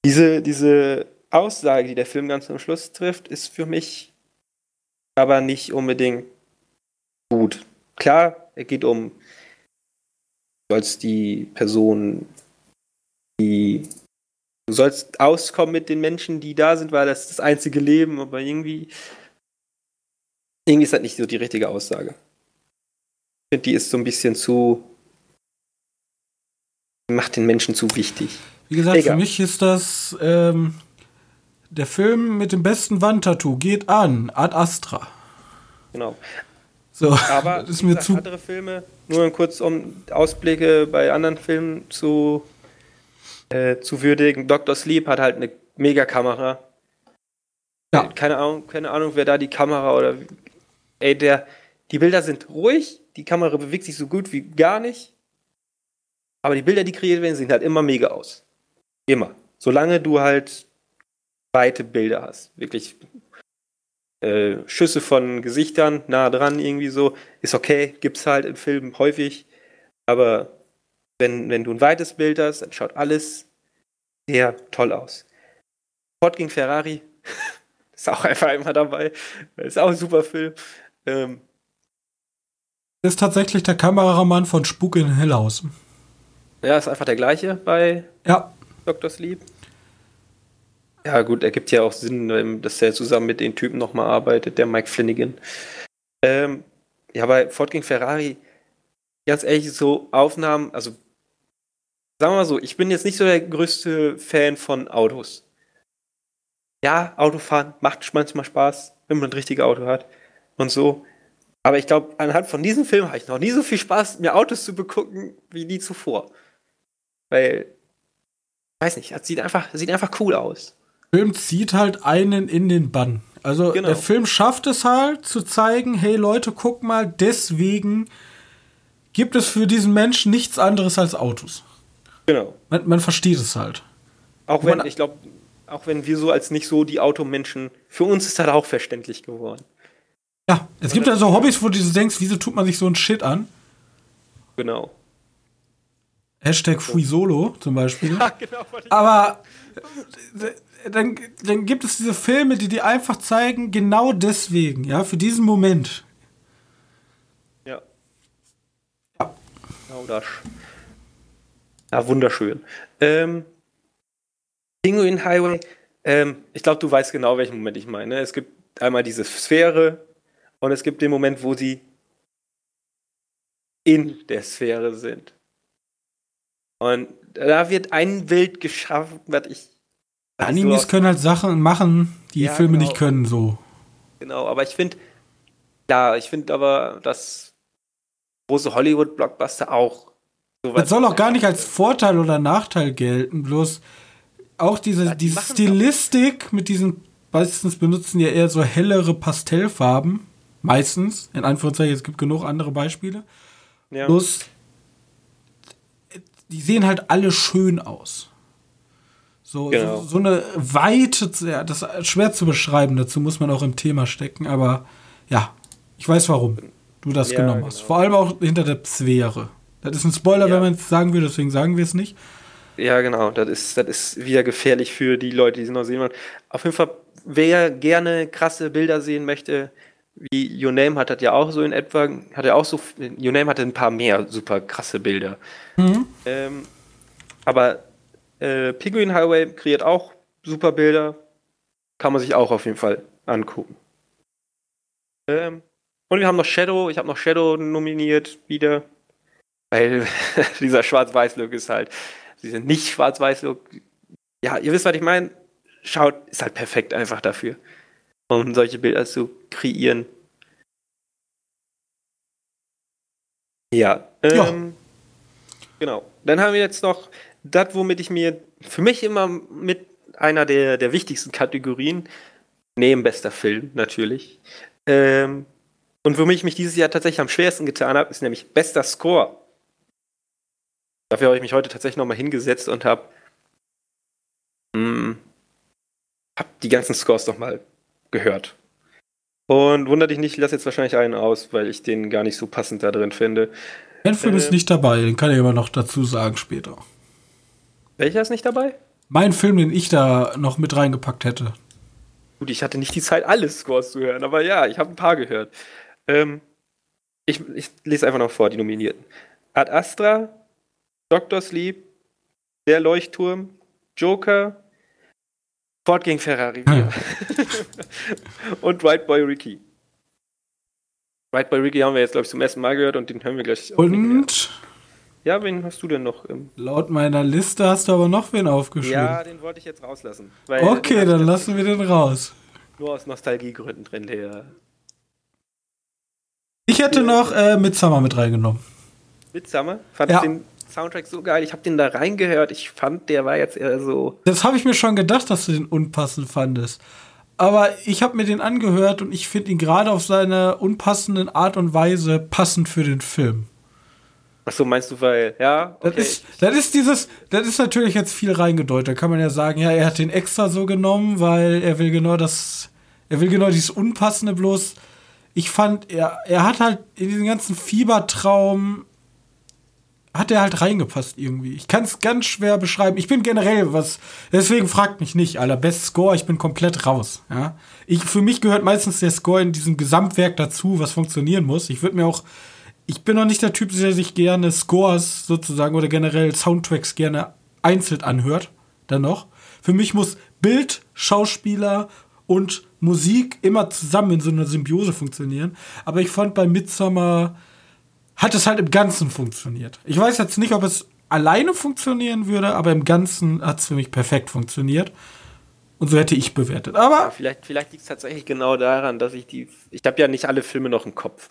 Diese, diese Aussage, die der Film ganz am Schluss trifft, ist für mich aber nicht unbedingt gut. Klar, es geht um, du sollst die Person, die, du sollst auskommen mit den Menschen, die da sind, weil das ist das einzige Leben, aber irgendwie, irgendwie ist das nicht so die richtige Aussage. Ich finde, die ist so ein bisschen zu, macht den Menschen zu wichtig.
Wie gesagt, Egal. für mich ist das ähm, der Film mit dem besten Wandtattoo geht an Ad Astra.
Genau.
So,
aber das ist mir gesagt, zu andere Filme, nur kurz um Ausblicke bei anderen Filmen zu, äh, zu würdigen. Dr. Sleep hat halt eine Megakamera. Ja. Keine Ahnung, keine Ahnung, wer da die Kamera oder ey, der die Bilder sind ruhig, die Kamera bewegt sich so gut wie gar nicht. Aber die Bilder, die kreiert werden, sehen halt immer mega aus. Immer. Solange du halt weite Bilder hast. Wirklich äh, Schüsse von Gesichtern nah dran irgendwie so. Ist okay, gibt's halt im Film häufig. Aber wenn, wenn du ein weites Bild hast, dann schaut alles sehr toll aus. Ford gegen Ferrari ist auch einfach immer dabei. Ist auch ein super Film. Ähm,
ist tatsächlich der Kameramann von Spuk in Hill House.
Ja, ist einfach der gleiche bei
ja.
Dr. Sleep. Ja, gut, ergibt ja auch Sinn, ähm, dass er zusammen mit den Typen nochmal arbeitet, der Mike Flanagan. Ähm, ja, bei Ford gegen Ferrari, ganz ehrlich, so Aufnahmen, also sagen wir mal so, ich bin jetzt nicht so der größte Fan von Autos. Ja, Autofahren macht manchmal Spaß, wenn man ein richtiges Auto hat und so. Aber ich glaube, anhand von diesem Film habe ich noch nie so viel Spaß, mir Autos zu begucken, wie nie zuvor. Weil weiß nicht, sieht einfach, sieht einfach cool aus.
Der Film zieht halt einen in den Bann. Also genau. der Film schafft es halt zu zeigen, hey Leute, guck mal, deswegen gibt es für diesen Menschen nichts anderes als Autos.
Genau.
Man, man versteht es halt.
Auch wenn, man, ich glaube, auch wenn wir so als nicht so die Automenschen, für uns ist das auch verständlich geworden.
Ja, es gibt ja so Hobbys, wo du denkst, wieso tut man sich so einen Shit an?
Genau.
Hashtag Free Solo zum Beispiel. Ja, genau, Aber dann, dann gibt es diese Filme, die dir einfach zeigen, genau deswegen, ja, für diesen Moment.
Ja. Ja. Genau das. Ja, wunderschön. Ähm, Penguin Highway, ähm, ich glaube, du weißt genau, welchen Moment ich meine. Es gibt einmal diese Sphäre und es gibt den Moment, wo sie in der Sphäre sind. Und da wird ein Bild geschaffen, was ich.
Was Animes so können halt Sachen machen, die ja, Filme genau. nicht können, so.
Genau, aber ich finde, ja, ich finde aber, dass große Hollywood-Blockbuster auch.
Das soll auch gar nicht als Vorteil oder Nachteil gelten, bloß auch diese, ja, die diese Stilistik mit diesen, meistens benutzen ja eher so hellere Pastellfarben. Meistens, in Anführungszeichen, es gibt genug andere Beispiele. Ja. Bloß die sehen halt alle schön aus. So, genau. so, so, eine Weite, ja, das ist schwer zu beschreiben, dazu muss man auch im Thema stecken, aber ja, ich weiß warum du das ja, genommen hast. Genau. Vor allem auch hinter der Sphäre. Das ist ein Spoiler, ja. wenn man es sagen will, deswegen sagen wir es nicht.
Ja, genau, das ist, das ist wieder gefährlich für die Leute, die es noch sehen wollen. Auf jeden Fall, wer gerne krasse Bilder sehen möchte, wie Your Name hat das ja auch so in etwa, hat er auch so, Your Name hatte ein paar mehr super krasse Bilder. Mhm. Ähm, aber äh, Penguin Highway kreiert auch super Bilder. Kann man sich auch auf jeden Fall angucken. Ähm, und wir haben noch Shadow. Ich habe noch Shadow nominiert wieder. Weil dieser Schwarz-Weiß-Look ist halt, sie sind nicht Schwarz-Weiß-Look. Ja, ihr wisst, was ich meine. Schaut, ist halt perfekt einfach dafür, um solche Bilder zu kreieren. Ja, ähm, ja. genau. Dann haben wir jetzt noch das, womit ich mir für mich immer mit einer der, der wichtigsten Kategorien, neben bester Film natürlich, ähm, und womit ich mich dieses Jahr tatsächlich am schwersten getan habe, ist nämlich bester Score. Dafür habe ich mich heute tatsächlich nochmal hingesetzt und habe hm, hab die ganzen Scores nochmal gehört. Und wundert dich nicht, ich lasse jetzt wahrscheinlich einen aus, weil ich den gar nicht so passend da drin finde.
Mein Film äh, ist nicht dabei, den kann ich aber noch dazu sagen später.
Welcher ist nicht dabei?
Mein Film, den ich da noch mit reingepackt hätte.
Gut, ich hatte nicht die Zeit, alle Scores zu hören, aber ja, ich habe ein paar gehört. Ähm, ich, ich lese einfach noch vor, die Nominierten. Ad Astra, Dr. Sleep, Der Leuchtturm, Joker, Ford gegen Ferrari. Ja. und White Boy Ricky. White Boy Ricky haben wir jetzt, glaube ich, zum ersten Mal gehört und den hören wir gleich.
Und?
Ja, wen hast du denn noch? Im
Laut meiner Liste hast du aber noch wen aufgeschrieben.
Ja, den wollte ich jetzt rauslassen.
okay, dann lassen wir den raus.
Nur aus Nostalgiegründen drin, der.
Ich hätte noch äh, Midsummer mit reingenommen.
Midsummer? Fand ja. den Soundtrack so geil. Ich habe den da reingehört. Ich fand, der war jetzt eher so.
Das habe ich mir schon gedacht, dass du den unpassend fandest. Aber ich habe mir den angehört und ich finde ihn gerade auf seine unpassenden Art und Weise passend für den Film.
Ach so, meinst du, weil, ja?
Okay. Das, ist, das ist dieses, das ist natürlich jetzt viel reingedeutet. Da kann man ja sagen, ja, er hat den extra so genommen, weil er will genau das, er will genau dieses Unpassende bloß. Ich fand, er, er hat halt in diesen ganzen Fiebertraum, hat er halt reingepasst irgendwie. Ich kann es ganz schwer beschreiben. Ich bin generell was, deswegen fragt mich nicht, aller Best Score, ich bin komplett raus. Ja? Ich, für mich gehört meistens der Score in diesem Gesamtwerk dazu, was funktionieren muss. Ich würde mir auch ich bin noch nicht der Typ, der sich gerne Scores sozusagen oder generell Soundtracks gerne einzeln anhört. Dann noch. Für mich muss Bild, Schauspieler und Musik immer zusammen in so einer Symbiose funktionieren. Aber ich fand bei Midsummer hat es halt im Ganzen funktioniert. Ich weiß jetzt nicht, ob es alleine funktionieren würde, aber im Ganzen hat es für mich perfekt funktioniert. Und so hätte ich bewertet. Aber
vielleicht, vielleicht liegt es tatsächlich genau daran, dass ich die. Ich habe ja nicht alle Filme noch im Kopf.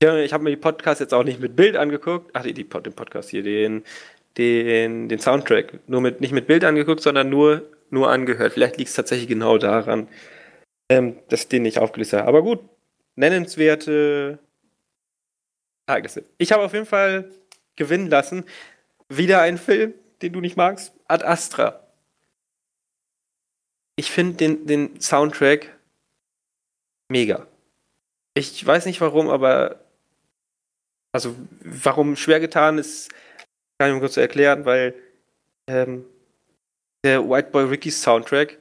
Ich habe mir die Podcast jetzt auch nicht mit Bild angeguckt. Ach, die, den Podcast hier, den, den, den Soundtrack. Nur mit, nicht mit Bild angeguckt, sondern nur, nur angehört. Vielleicht liegt es tatsächlich genau daran, ähm, dass ich den nicht aufgelistet habe. Aber gut, nennenswerte Ereignisse. Ich habe auf jeden Fall gewinnen lassen. Wieder ein Film, den du nicht magst. Ad Astra. Ich finde den, den Soundtrack mega. Ich weiß nicht warum, aber also warum schwer getan ist, kann ich mir kurz erklären, weil ähm, der White Boy Ricky Soundtrack,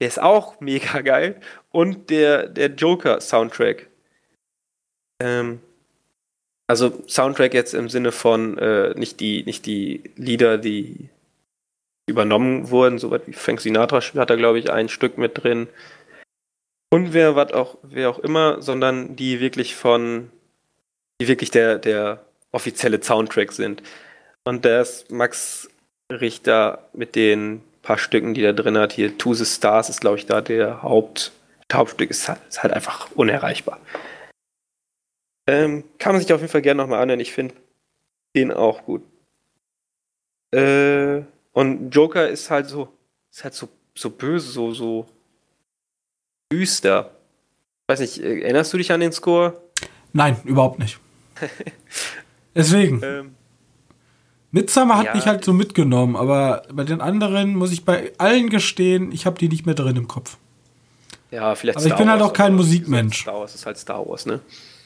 der ist auch mega geil und der, der Joker Soundtrack. Ähm, also Soundtrack jetzt im Sinne von äh, nicht die nicht die Lieder, die übernommen wurden, so wie Frank Sinatra hat da glaube ich ein Stück mit drin. Und wer was auch wer auch immer, sondern die wirklich von die wirklich der, der offizielle Soundtrack sind. Und da ist Max Richter mit den paar Stücken, die er drin hat. Hier To the Stars ist, glaube ich, da der Haupt, Hauptstück, ist halt, ist halt einfach unerreichbar. Ähm, kann man sich auf jeden Fall gerne nochmal anhören. Ich finde den auch gut. Äh, und Joker ist halt so, ist halt so, so böse, so, so düster. Weiß nicht, erinnerst du dich an den Score?
Nein, überhaupt nicht. Deswegen. Ähm, Midsummer hat ja, mich halt so mitgenommen, aber bei den anderen muss ich bei allen gestehen, ich habe die nicht mehr drin im Kopf.
Ja, vielleicht.
Aber Star ich bin halt auch kein Musikmensch.
Star Wars ist halt Star Wars, ne?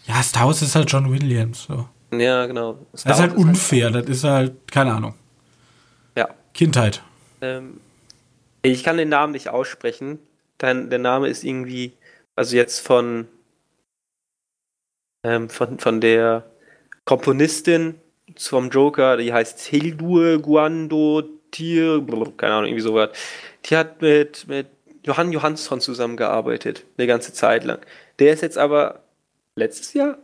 Ja, Star Wars ist halt John Williams. So.
Ja, genau.
Star das ist halt unfair, ist halt das ist halt, keine Ahnung.
Ja.
Kindheit.
Ähm, ich kann den Namen nicht aussprechen. Dein, der Name ist irgendwie, also jetzt von ähm, von, von der Komponistin vom Joker, die heißt Hildur Guando Tier, keine Ahnung, irgendwie sowas. Die hat mit, mit Johann Johansson zusammengearbeitet, eine ganze Zeit lang. Der ist jetzt aber letztes Jahr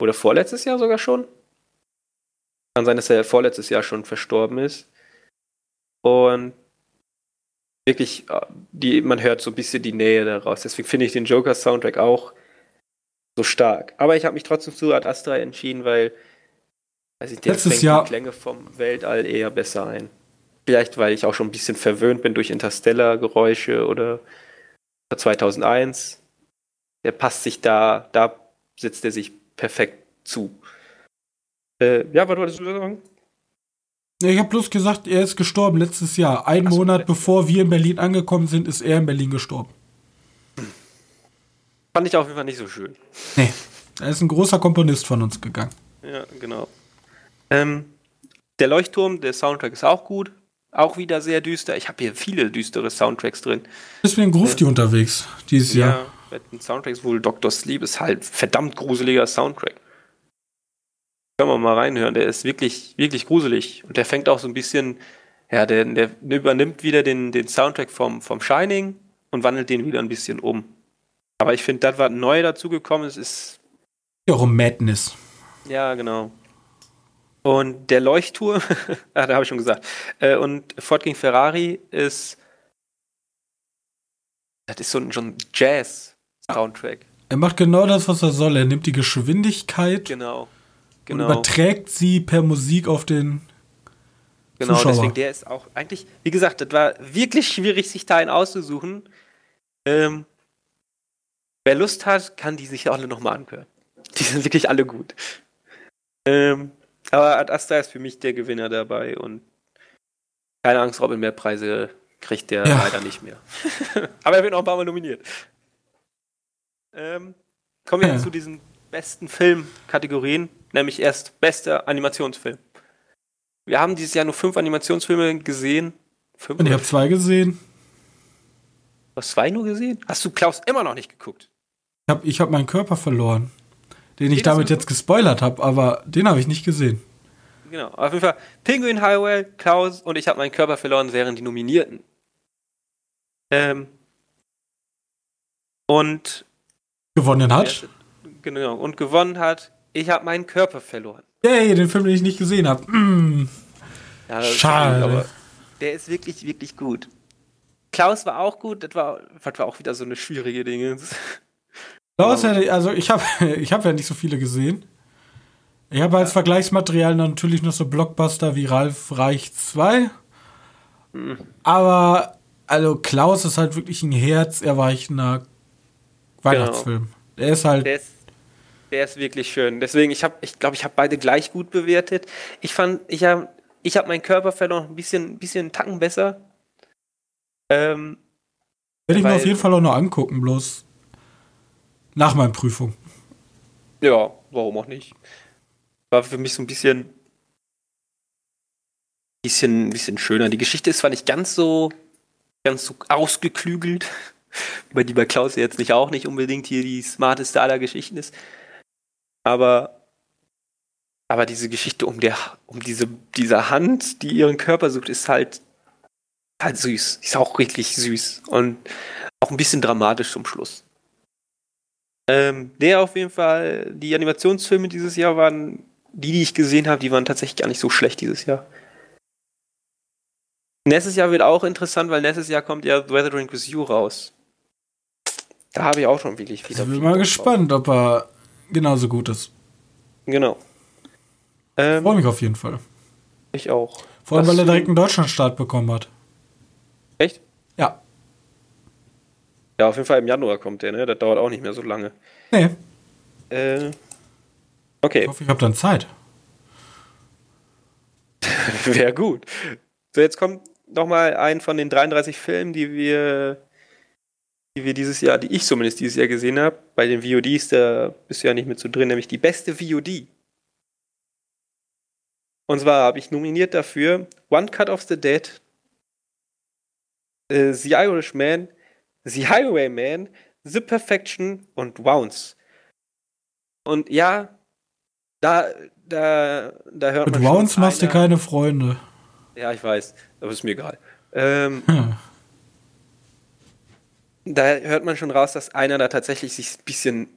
oder vorletztes Jahr sogar schon. Kann sein, dass er vorletztes Jahr schon verstorben ist. Und wirklich, äh, die, man hört so ein bisschen die Nähe daraus. Deswegen finde ich den Joker-Soundtrack auch so stark. Aber ich habe mich trotzdem zu Ad Astra entschieden, weil also der
Letztes Jahr
die Klänge vom Weltall eher besser ein. Vielleicht, weil ich auch schon ein bisschen verwöhnt bin durch Interstellar-Geräusche oder 2001. Der passt sich da, da setzt er sich perfekt zu. Äh, ja, was wolltest du sagen?
Ich habe bloß gesagt, er ist gestorben letztes Jahr. Ein
so,
Monat bevor wir in Berlin angekommen sind, ist er in Berlin gestorben.
Fand ich auf jeden Fall nicht so schön.
Nee, er ist ein großer Komponist von uns gegangen.
Ja, genau. Ähm, der Leuchtturm, der Soundtrack ist auch gut. Auch wieder sehr düster. Ich habe hier viele düstere Soundtracks drin.
Ist wie ein Grufti unterwegs dieses Jahr.
Bei den Soundtracks wohl Dr. Sleep ist halt verdammt gruseliger Soundtrack. Können wir mal reinhören. Der ist wirklich, wirklich gruselig. Und der fängt auch so ein bisschen, ja, der, der übernimmt wieder den, den Soundtrack vom, vom Shining und wandelt den wieder ein bisschen um. Aber ich finde, das, was neu dazugekommen ist, ist
Ja, um Madness.
Ja, genau. Und der Leuchtturm, ah, da habe ich schon gesagt. Äh, und Ford gegen Ferrari ist. Das ist so ein, so ein Jazz-Soundtrack.
Er macht genau das, was er soll. Er nimmt die Geschwindigkeit
Genau.
und
Genau.
überträgt sie per Musik auf den.
Genau,
Zuschauer.
deswegen der ist auch eigentlich, wie gesagt, das war wirklich schwierig, sich da einen auszusuchen. Ähm, wer Lust hat, kann die sich alle nochmal anhören. Die sind wirklich alle gut. Ähm, aber Ad Astra ist für mich der Gewinner dabei und keine Angst, Robin, mehr Preise kriegt der
Ja.
leider nicht mehr. aber er wird noch ein paar Mal nominiert. Ähm, kommen wir
Ja.
zu diesen besten Filmkategorien, nämlich erst bester Animationsfilm. Wir haben dieses Jahr nur fünf Animationsfilme gesehen. Fünf
Und ich habe zwei gesehen.
Du hast zwei nur gesehen? Hast du Klaus immer noch nicht geguckt?
Ich habe ich hab meinen Körper verloren. Den ich
Den
damit jetzt gespoilert habe, aber den habe ich nicht gesehen.
Genau. Auf jeden Fall Penguin Highway, Klaus und ich habe meinen Körper verloren, wären die Nominierten. Ähm. Und
Gewonnen hat.
genau und gewonnen hat. Ich habe meinen Körper verloren.
Yay, den Film, den ich nicht gesehen habe. Mm.
Ja,
Schade.
gut, der ist wirklich, wirklich gut. Klaus war auch gut, das war, das war auch wieder so eine schwierige Dinge.
Klaus hätte, also ich habe ich hab ja nicht so viele gesehen. Ich habe als Vergleichsmaterial natürlich noch so Blockbuster wie Ralf Reich 2.
Hm.
Aber, also Klaus ist halt wirklich ein herzerweichender Weihnachtsfilm. Der ist halt,
Der ist, der ist wirklich schön. Deswegen, ich habe, ich glaube, ich habe beide gleich gut bewertet. Ich fand, ich habe, ich habe meinen Körper verloren ein bisschen, ein bisschen einen Tacken besser. Ähm,
werde ich mir auf jeden Fall auch noch angucken, bloß nach meiner Prüfung.
ja, warum auch nicht? War für mich so ein bisschen, bisschen, bisschen schöner. Die Geschichte ist zwar nicht ganz so, ganz so ausgeklügelt, weil die bei Klaus jetzt nicht auch nicht unbedingt hier die smarteste aller Geschichten ist. Aber, aber diese Geschichte um der, um diese, diese Hand, die ihren Körper sucht, ist halt, halt süß. Ist auch richtig süß. Und auch ein bisschen dramatisch zum Schluss. Ähm, der auf jeden Fall, die Animationsfilme dieses Jahr waren, die, die ich gesehen habe, die waren tatsächlich gar nicht so schlecht dieses Jahr. Nächstes Jahr wird auch interessant, weil nächstes Jahr kommt ja Weather Drink With You raus. Da habe ich auch schon wirklich viel
Ich bin mal gespannt, ob er genauso gut ist.
drauf. Genau. Ähm,
Freue mich auf jeden Fall.
ich auch.
Vor allem,
Das-
weil er direkt einen Deutschlandstart bekommen hat.
Echt?
Ja.
Ja, auf jeden Fall im Januar kommt der, ne? Das dauert auch nicht mehr so lange.
Nee,
Äh,
ich
okay,
hoffe, ich habe dann Zeit.
wäre gut. So, jetzt kommt noch mal ein von den 33 Filmen, die wir, die wir dieses Jahr, die ich zumindest dieses Jahr gesehen habe. Bei den VODs, da bist du ja nicht mit so drin, nämlich die beste VOD. Und zwar habe ich nominiert dafür One Cut of the Dead, äh, The Irishman, The Highwayman, The Perfection und Wounds. Und ja, da, da, da hört
Mit
man schon
Wounds machst du keine Freunde.
Ja, ich weiß, aber ist mir egal. Ähm, hm. Da hört man schon raus, dass einer da tatsächlich sich ein bisschen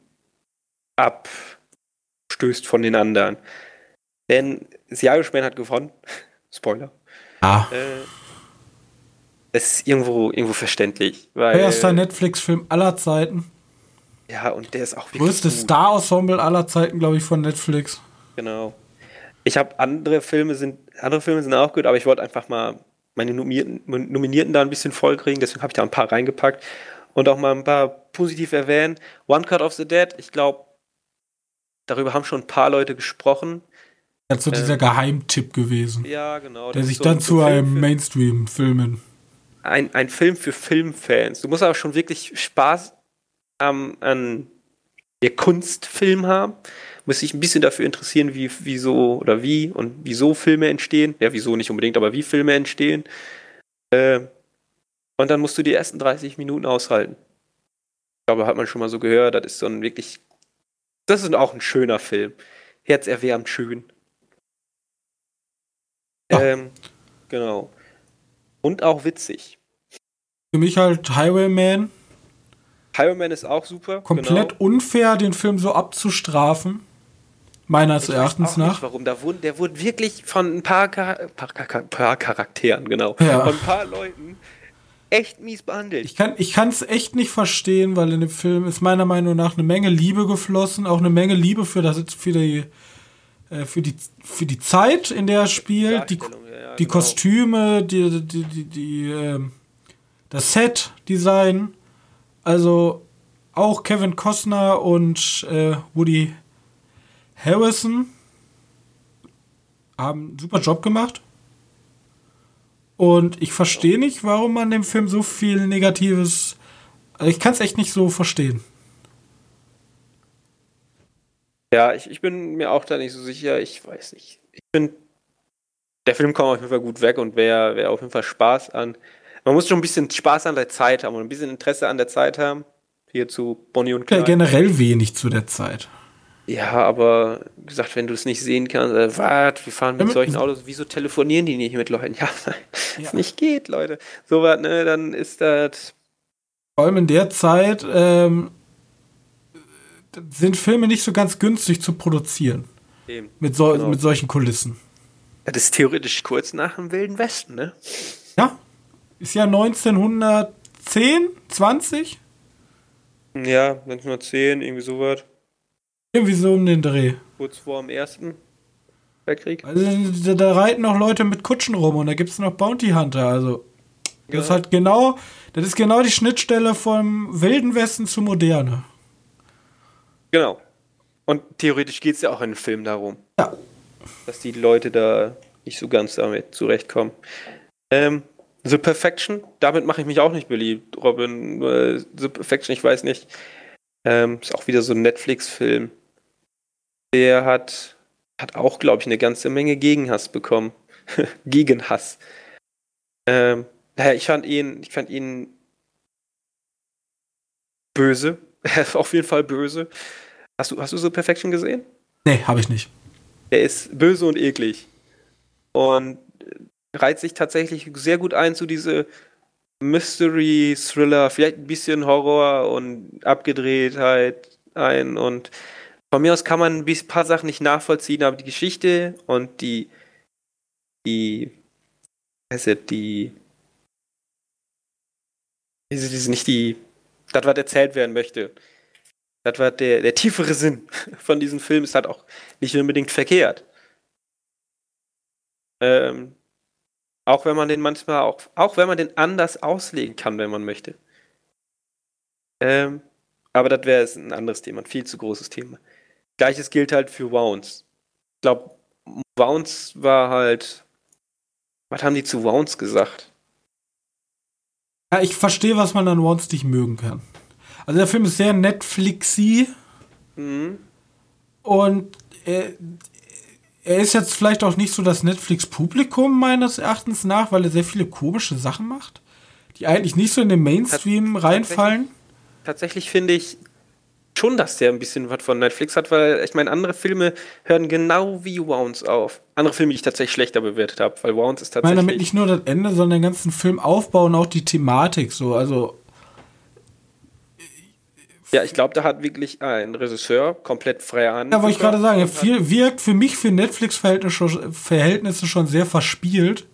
abstößt von den anderen. Denn The Irishman hat gewonnen. Spoiler.
Ah.
Äh, das ist irgendwo, irgendwo verständlich.
Weil, Erster Netflix-Film aller Zeiten.
Ja, und der ist auch
wirklich. Größtes Star-Ensemble aller Zeiten, glaube ich, von Netflix.
Genau. Ich habe andere Filme sind, andere Filme sind auch gut, aber ich wollte einfach mal meine Nominierten, Nominierten da ein bisschen vollkriegen, deswegen habe ich da ein paar reingepackt und auch mal ein paar positiv erwähnen. One Cut of the Dead, ich glaube, darüber haben schon ein paar Leute gesprochen.
Das ist so ähm, dieser Geheimtipp gewesen.
Ja, genau.
Der sich so dann zu einem Mainstream-Filmen.
Ein, ein Film für Filmfans. Du musst aber schon wirklich Spaß am, an der Kunstfilm haben. Muss sich ein bisschen dafür interessieren, wie, wieso oder wie und wieso Filme entstehen. Ja, wieso nicht unbedingt, aber wie Filme entstehen. Äh, und dann musst du die ersten 30 Minuten aushalten. Ich glaube, hat man schon mal so gehört, das ist so ein wirklich. Das ist auch ein schöner Film. Herzerwärmend schön. Ähm, genau. Und auch witzig.
Für mich halt Highwayman.
Highwayman ist auch super.
Komplett genau. unfair, den Film so abzustrafen. Meines Erachtens nach. Nicht,
warum. Da wurde, der wurde wirklich von ein paar, Char paar, paar Charakteren, genau.
Ja.
Von ein paar Leuten echt mies behandelt.
Ich kann ich es echt nicht verstehen, weil in dem Film ist meiner Meinung nach eine Menge Liebe geflossen, auch eine Menge Liebe für das für die äh, für die für die Zeit, in der er spielt, die, die genau. Kostüme, die die die, die äh, das Set Design, also auch Kevin Costner und äh, Woody Harrison haben einen super Job gemacht. Und ich verstehe nicht, warum man dem Film so viel Negatives. Also ich kann es echt nicht so verstehen.
Ja, ich, ich bin mir auch da nicht so sicher. Ich weiß nicht. Ich finde, der Film kommt auf jeden Fall gut weg und wäre wär auf jeden Fall Spaß an. Man muss schon ein bisschen Spaß an der Zeit haben und ein bisschen Interesse an der Zeit haben. Hier zu Bonnie und
Clyde. Ja, generell wenig zu der Zeit.
Ja, aber gesagt, wenn du es nicht sehen kannst, äh, warte, wir fahren mit solchen Autos, wieso telefonieren die nicht mit Leuten? Ja, weil es nicht geht, Leute. So was, ne, dann ist das.
Vor allem in der Zeit ähm, sind Filme nicht so ganz günstig zu produzieren. Eben. Mit, so, genau. mit solchen Kulissen.
Das ist theoretisch kurz nach dem Wilden Westen, ne?
Ja. Ist ja 1910, 20?
Ja, 1910, irgendwie sowas.
Irgendwie so um den Dreh.
Kurz vor dem ersten Weltkrieg.
Also, da, reiten noch Leute mit Kutschen rum und da gibt es noch Bounty Hunter. Also, das ja. ist halt genau, das ist genau die Schnittstelle vom Wilden Westen zu Moderne.
Genau. Und theoretisch geht es ja auch in dem Film darum.
Ja.
Dass die Leute da nicht so ganz damit zurechtkommen. Ähm, The Perfection, damit mache ich mich auch nicht beliebt, Robin. The Perfection, ich weiß nicht. Ähm, ist auch wieder so ein Netflix-Film. Der hat, hat auch, glaube ich, eine ganze Menge Gegenhass bekommen. Gegenhass. Ähm, naja, ich fand ihn, ich fand ihn böse. Auf jeden Fall böse. Hast du, hast du so Perfection gesehen?
Nee, habe ich nicht.
Er ist böse und eklig. Und reiht sich tatsächlich sehr gut ein zu diese Mystery, Thriller, vielleicht ein bisschen Horror und Abgedrehtheit ein. Und von mir aus kann man ein paar Sachen nicht nachvollziehen, aber die Geschichte und die, die, heißt es, die, ist es nicht die, das, was erzählt werden möchte. Das war der, der tiefere Sinn von diesem Film, ist halt auch nicht unbedingt verkehrt. Ähm, auch wenn man den manchmal auch, auch wenn man den anders auslegen kann, wenn man möchte. Ähm, aber das wäre ein anderes Thema, ein viel zu großes Thema. Gleiches gilt halt für Wounds. Ich glaube, Wounds war halt. Was haben die zu Wounds gesagt?
Ja, ich verstehe, was man an Wounds nicht mögen kann. Also der Film ist sehr Netflixy. Mhm. Und er, er ist jetzt vielleicht auch nicht so das Netflix-Publikum meines Erachtens nach, weil er sehr viele komische Sachen macht, die eigentlich nicht so in den Mainstream Tats reinfallen.
Tatsächlich, tatsächlich finde ich, schon, dass der ein bisschen was von Netflix hat, weil ich meine, andere Filme hören genau wie Wounds auf. Andere Filme, die ich tatsächlich schlechter bewertet habe, weil Wounds ist tatsächlich. Ich
meine damit nicht nur das Ende, sondern den ganzen Film aufbauen, auch die Thematik so. Also
ja, ich glaube, da hat wirklich ein Regisseur komplett freie Hand.
Ja, wollte ich gerade sagen, viel wirkt für mich für Netflix-Verhältnisse Verhältnisse schon sehr verspielt.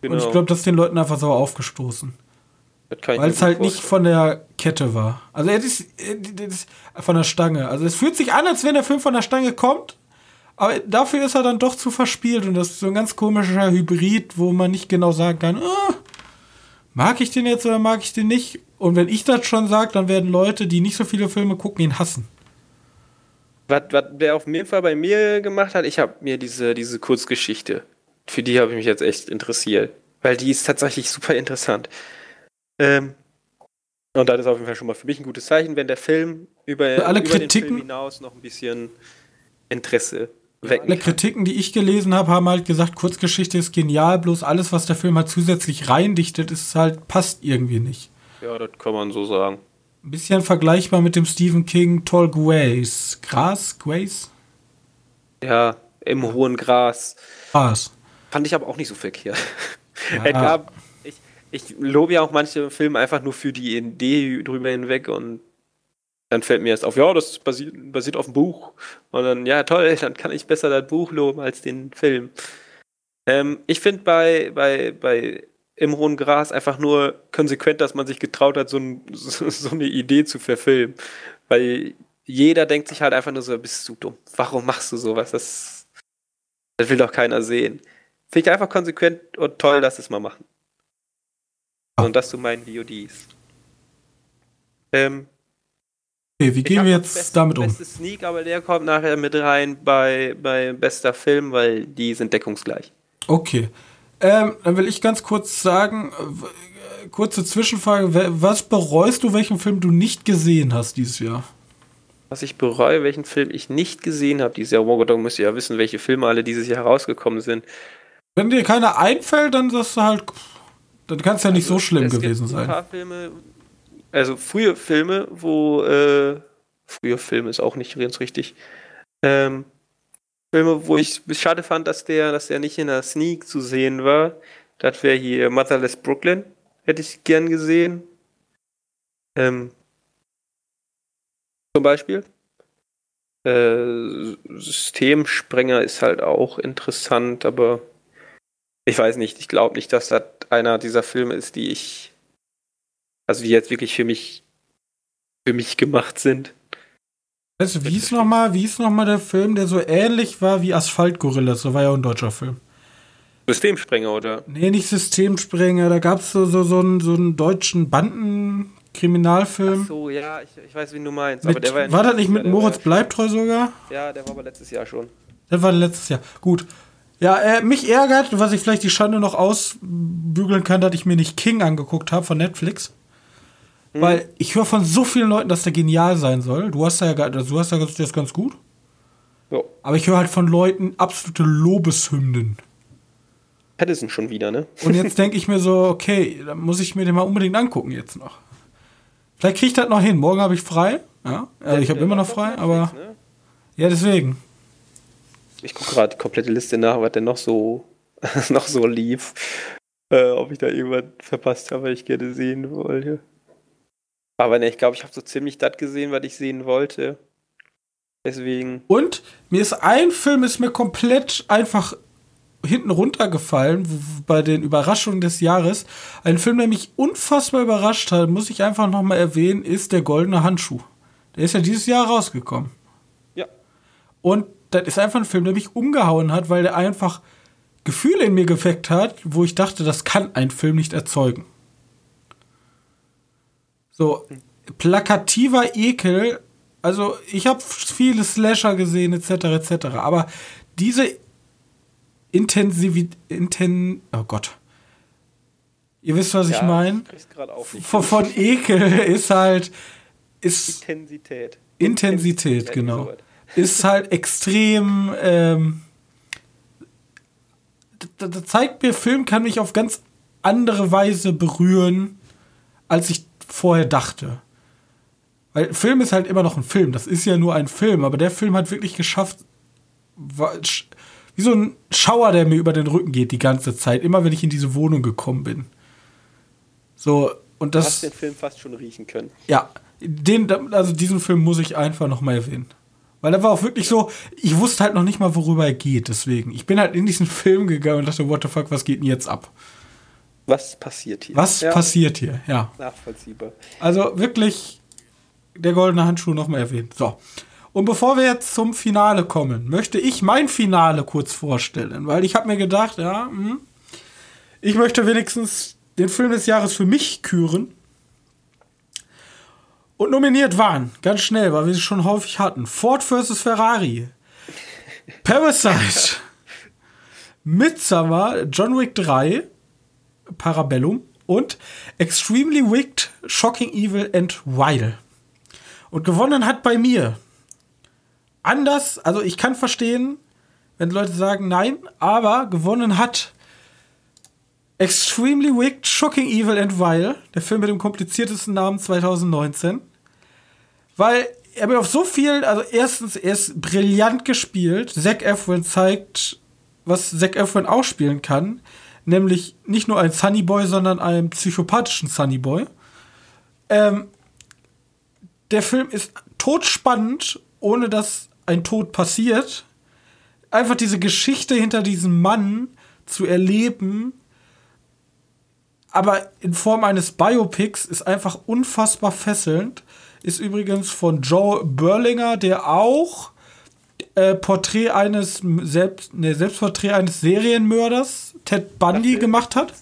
Genau. Und ich glaube, das ist den Leuten einfach so aufgestoßen. Weil es halt nicht von der Kette war. Also es ist, es ist von der Stange. Also es fühlt sich an, als wenn der Film von der Stange kommt. Aber dafür ist er dann doch zu verspielt. Und das ist so ein ganz komischer Hybrid, wo man nicht genau sagen kann, oh, mag ich den jetzt oder mag ich den nicht? Und wenn ich das schon sage, dann werden Leute, die nicht so viele Filme gucken, ihn hassen.
Was, was der auf jeden Fall bei mir gemacht hat, ich habe mir diese, diese Kurzgeschichte, für die habe ich mich jetzt echt interessiert. Weil die ist tatsächlich super interessant. Ähm, und das ist auf jeden Fall schon mal für mich ein gutes Zeichen, wenn der Film über,
alle
über
Kritiken, den Film
hinaus noch ein bisschen Interesse
wecken Alle Kritiken, die ich gelesen habe, haben halt gesagt, Kurzgeschichte ist genial, bloß alles, was der Film halt zusätzlich reindichtet, ist halt, passt irgendwie nicht.
Ja, das kann man so sagen.
Ein bisschen vergleichbar mit dem Stephen King Tall Grace. Gras? Grace?
Ja, im hohen Gras.
Gras.
Fand ich aber auch nicht so verkehrt. Ja. gab, ich, ich lobe ja auch manche Filme einfach nur für die Idee drüber hinweg und dann fällt mir erst auf, ja, das basiert, basiert auf dem Buch. Und dann, ja, toll, dann kann ich besser das Buch loben als den Film. Ähm, ich finde bei, bei, bei im hohen Gras einfach nur konsequent, dass man sich getraut hat, so, ein, so, so, eine Idee zu verfilmen. Weil jeder denkt sich halt einfach nur so, bist du dumm? Warum machst du sowas? Das, das will doch keiner sehen. Finde ich einfach konsequent und toll, dass es mal machen. Und dass du mein VODs. Ähm,
okay, wie gehen wir jetzt
best,
damit um?
Beste Sneak, aber der kommt nachher mit rein bei, bei bester Film, weil die sind deckungsgleich.
Okay. Ähm, dann will ich ganz kurz sagen, äh, kurze Zwischenfrage, was bereust du, welchen Film du nicht gesehen hast dieses Jahr?
Was ich bereue, welchen Film ich nicht gesehen habe dieses Jahr. Oh Gott, da müsst ihr ja wissen, welche Filme alle dieses Jahr herausgekommen sind.
Wenn dir keiner einfällt, dann sagst du halt, dann kann es ja nicht also, so schlimm gewesen sein.
Ein paar Filme, also frühe Filme, wo, äh, frühe Filme ist auch nicht ganz richtig, ähm, Filme, wo ich es schade fand, dass der, dass der nicht in der Sneak zu sehen war. Das wäre hier Motherless Brooklyn. Hätte ich gern gesehen. Ähm, zum Beispiel. Äh, Systemsprenger ist halt auch interessant, aber ich weiß nicht, ich glaube nicht, dass das einer dieser Filme ist, die ich, also die jetzt wirklich für mich, für mich gemacht sind.
Weißt du, wie ist nochmal, wie ist nochmal der Film, der so ähnlich war wie Asphaltgorillas? So war ja auch ein deutscher Film.
Systemsprenger, oder?
Nee, nicht Systemsprenger. Da gab es so, so, so, einen, so einen deutschen Bandenkriminalfilm.
Ach so, ja, ich, ich weiß, wie du meinst.
Mit, war, ja war das nicht mit Moritz Bleibtreu sogar?
Ja, der war aber letztes Jahr schon.
Der war letztes Jahr. Gut. Ja, äh, mich ärgert, was ich vielleicht die Schande noch ausbügeln kann, dass ich mir nicht King angeguckt habe von Netflix. Mhm. Weil ich höre von so vielen Leuten, dass der genial sein soll. Du hast ja, du hast ja das ganz gut.
Jo.
Aber ich höre halt von Leuten absolute Lobeshymnen.
Patterson schon wieder, ne?
Und jetzt denke ich mir so, okay, dann muss ich mir den mal unbedingt angucken jetzt noch. Vielleicht kriege ich das noch hin. Morgen habe ich frei. Ja, also ich habe immer noch frei, aber. Ne? Ja, deswegen.
Ich gucke gerade die komplette Liste nach, was denn noch so, noch so lief. Äh, ob ich da irgendwas verpasst habe, was ich gerne sehen wollte. Aber ne, ich glaube, ich habe so ziemlich das gesehen, was ich sehen wollte. Deswegen.
Und mir ist ein Film ist mir komplett einfach hinten runtergefallen bei den Überraschungen des Jahres. Ein Film, der mich unfassbar überrascht hat, muss ich einfach noch mal erwähnen, ist der Goldene Handschuh. Der ist ja dieses Jahr rausgekommen.
Ja.
Und das ist einfach ein Film, der mich umgehauen hat, weil der einfach Gefühle in mir geweckt hat, wo ich dachte, das kann ein Film nicht erzeugen. So, plakativer Ekel. Also, ich habe viele Slasher gesehen, etc., etc. Aber diese Intensivität. Inten oh Gott. Ihr wisst, was ja, ich meine? Von, von Ekel ist halt. Ist
Intensität.
Intensität, genau. Ist halt extrem. Ähm, da, da zeigt mir, Film kann mich auf ganz andere Weise berühren, als ich vorher dachte. Weil Film ist halt immer noch ein Film. Das ist ja nur ein Film. Aber der Film hat wirklich geschafft, wie so ein Schauer, der mir über den Rücken geht die ganze Zeit. Immer wenn ich in diese Wohnung gekommen bin. So, und das. Du
hast den Film fast schon riechen können.
Ja, den, also diesen Film muss ich einfach noch mal erwähnen. Weil er war auch wirklich so, ich wusste halt noch nicht mal, worüber er geht, deswegen. Ich bin halt in diesen Film gegangen und dachte, what the fuck, was geht denn jetzt ab?
Was passiert hier?
Was ja. passiert hier, ja.
Nachvollziehbar.
Also wirklich der goldene Handschuh noch mal erwähnt. So. Und bevor wir jetzt zum Finale kommen, möchte ich mein Finale kurz vorstellen, weil ich habe mir gedacht, ja, hm, ich möchte wenigstens den Film des Jahres für mich küren. Und nominiert waren, ganz schnell, weil wir sie schon häufig hatten, Ford vs. Ferrari, Parasite, Midsummer, John Wick 3, Parabellum und Extremely Wicked, Shocking Evil and Wild. Und gewonnen hat bei mir. Anders, also ich kann verstehen, wenn Leute sagen nein, aber gewonnen hat Extremely Wicked, Shocking Evil and Vile, der Film mit dem kompliziertesten Namen 2019. Weil er mir auf so vielen, also erstens, er ist brillant gespielt. Zac Efron zeigt, was Zac Efron auch spielen kann. Nämlich nicht nur ein Sunny Boy, sondern einen psychopathischen Sunny Boy. Ähm, der Film ist todspannend, ohne dass ein Tod passiert. Einfach diese Geschichte hinter diesem Mann zu erleben, aber in Form eines Biopics ist einfach unfassbar fesselnd. Ist übrigens von Joe Berlinger, der auch äh, Porträt eines selbst, ne, Selbstporträt eines Serienmörders, Ted Bundy, Ach, gemacht hat.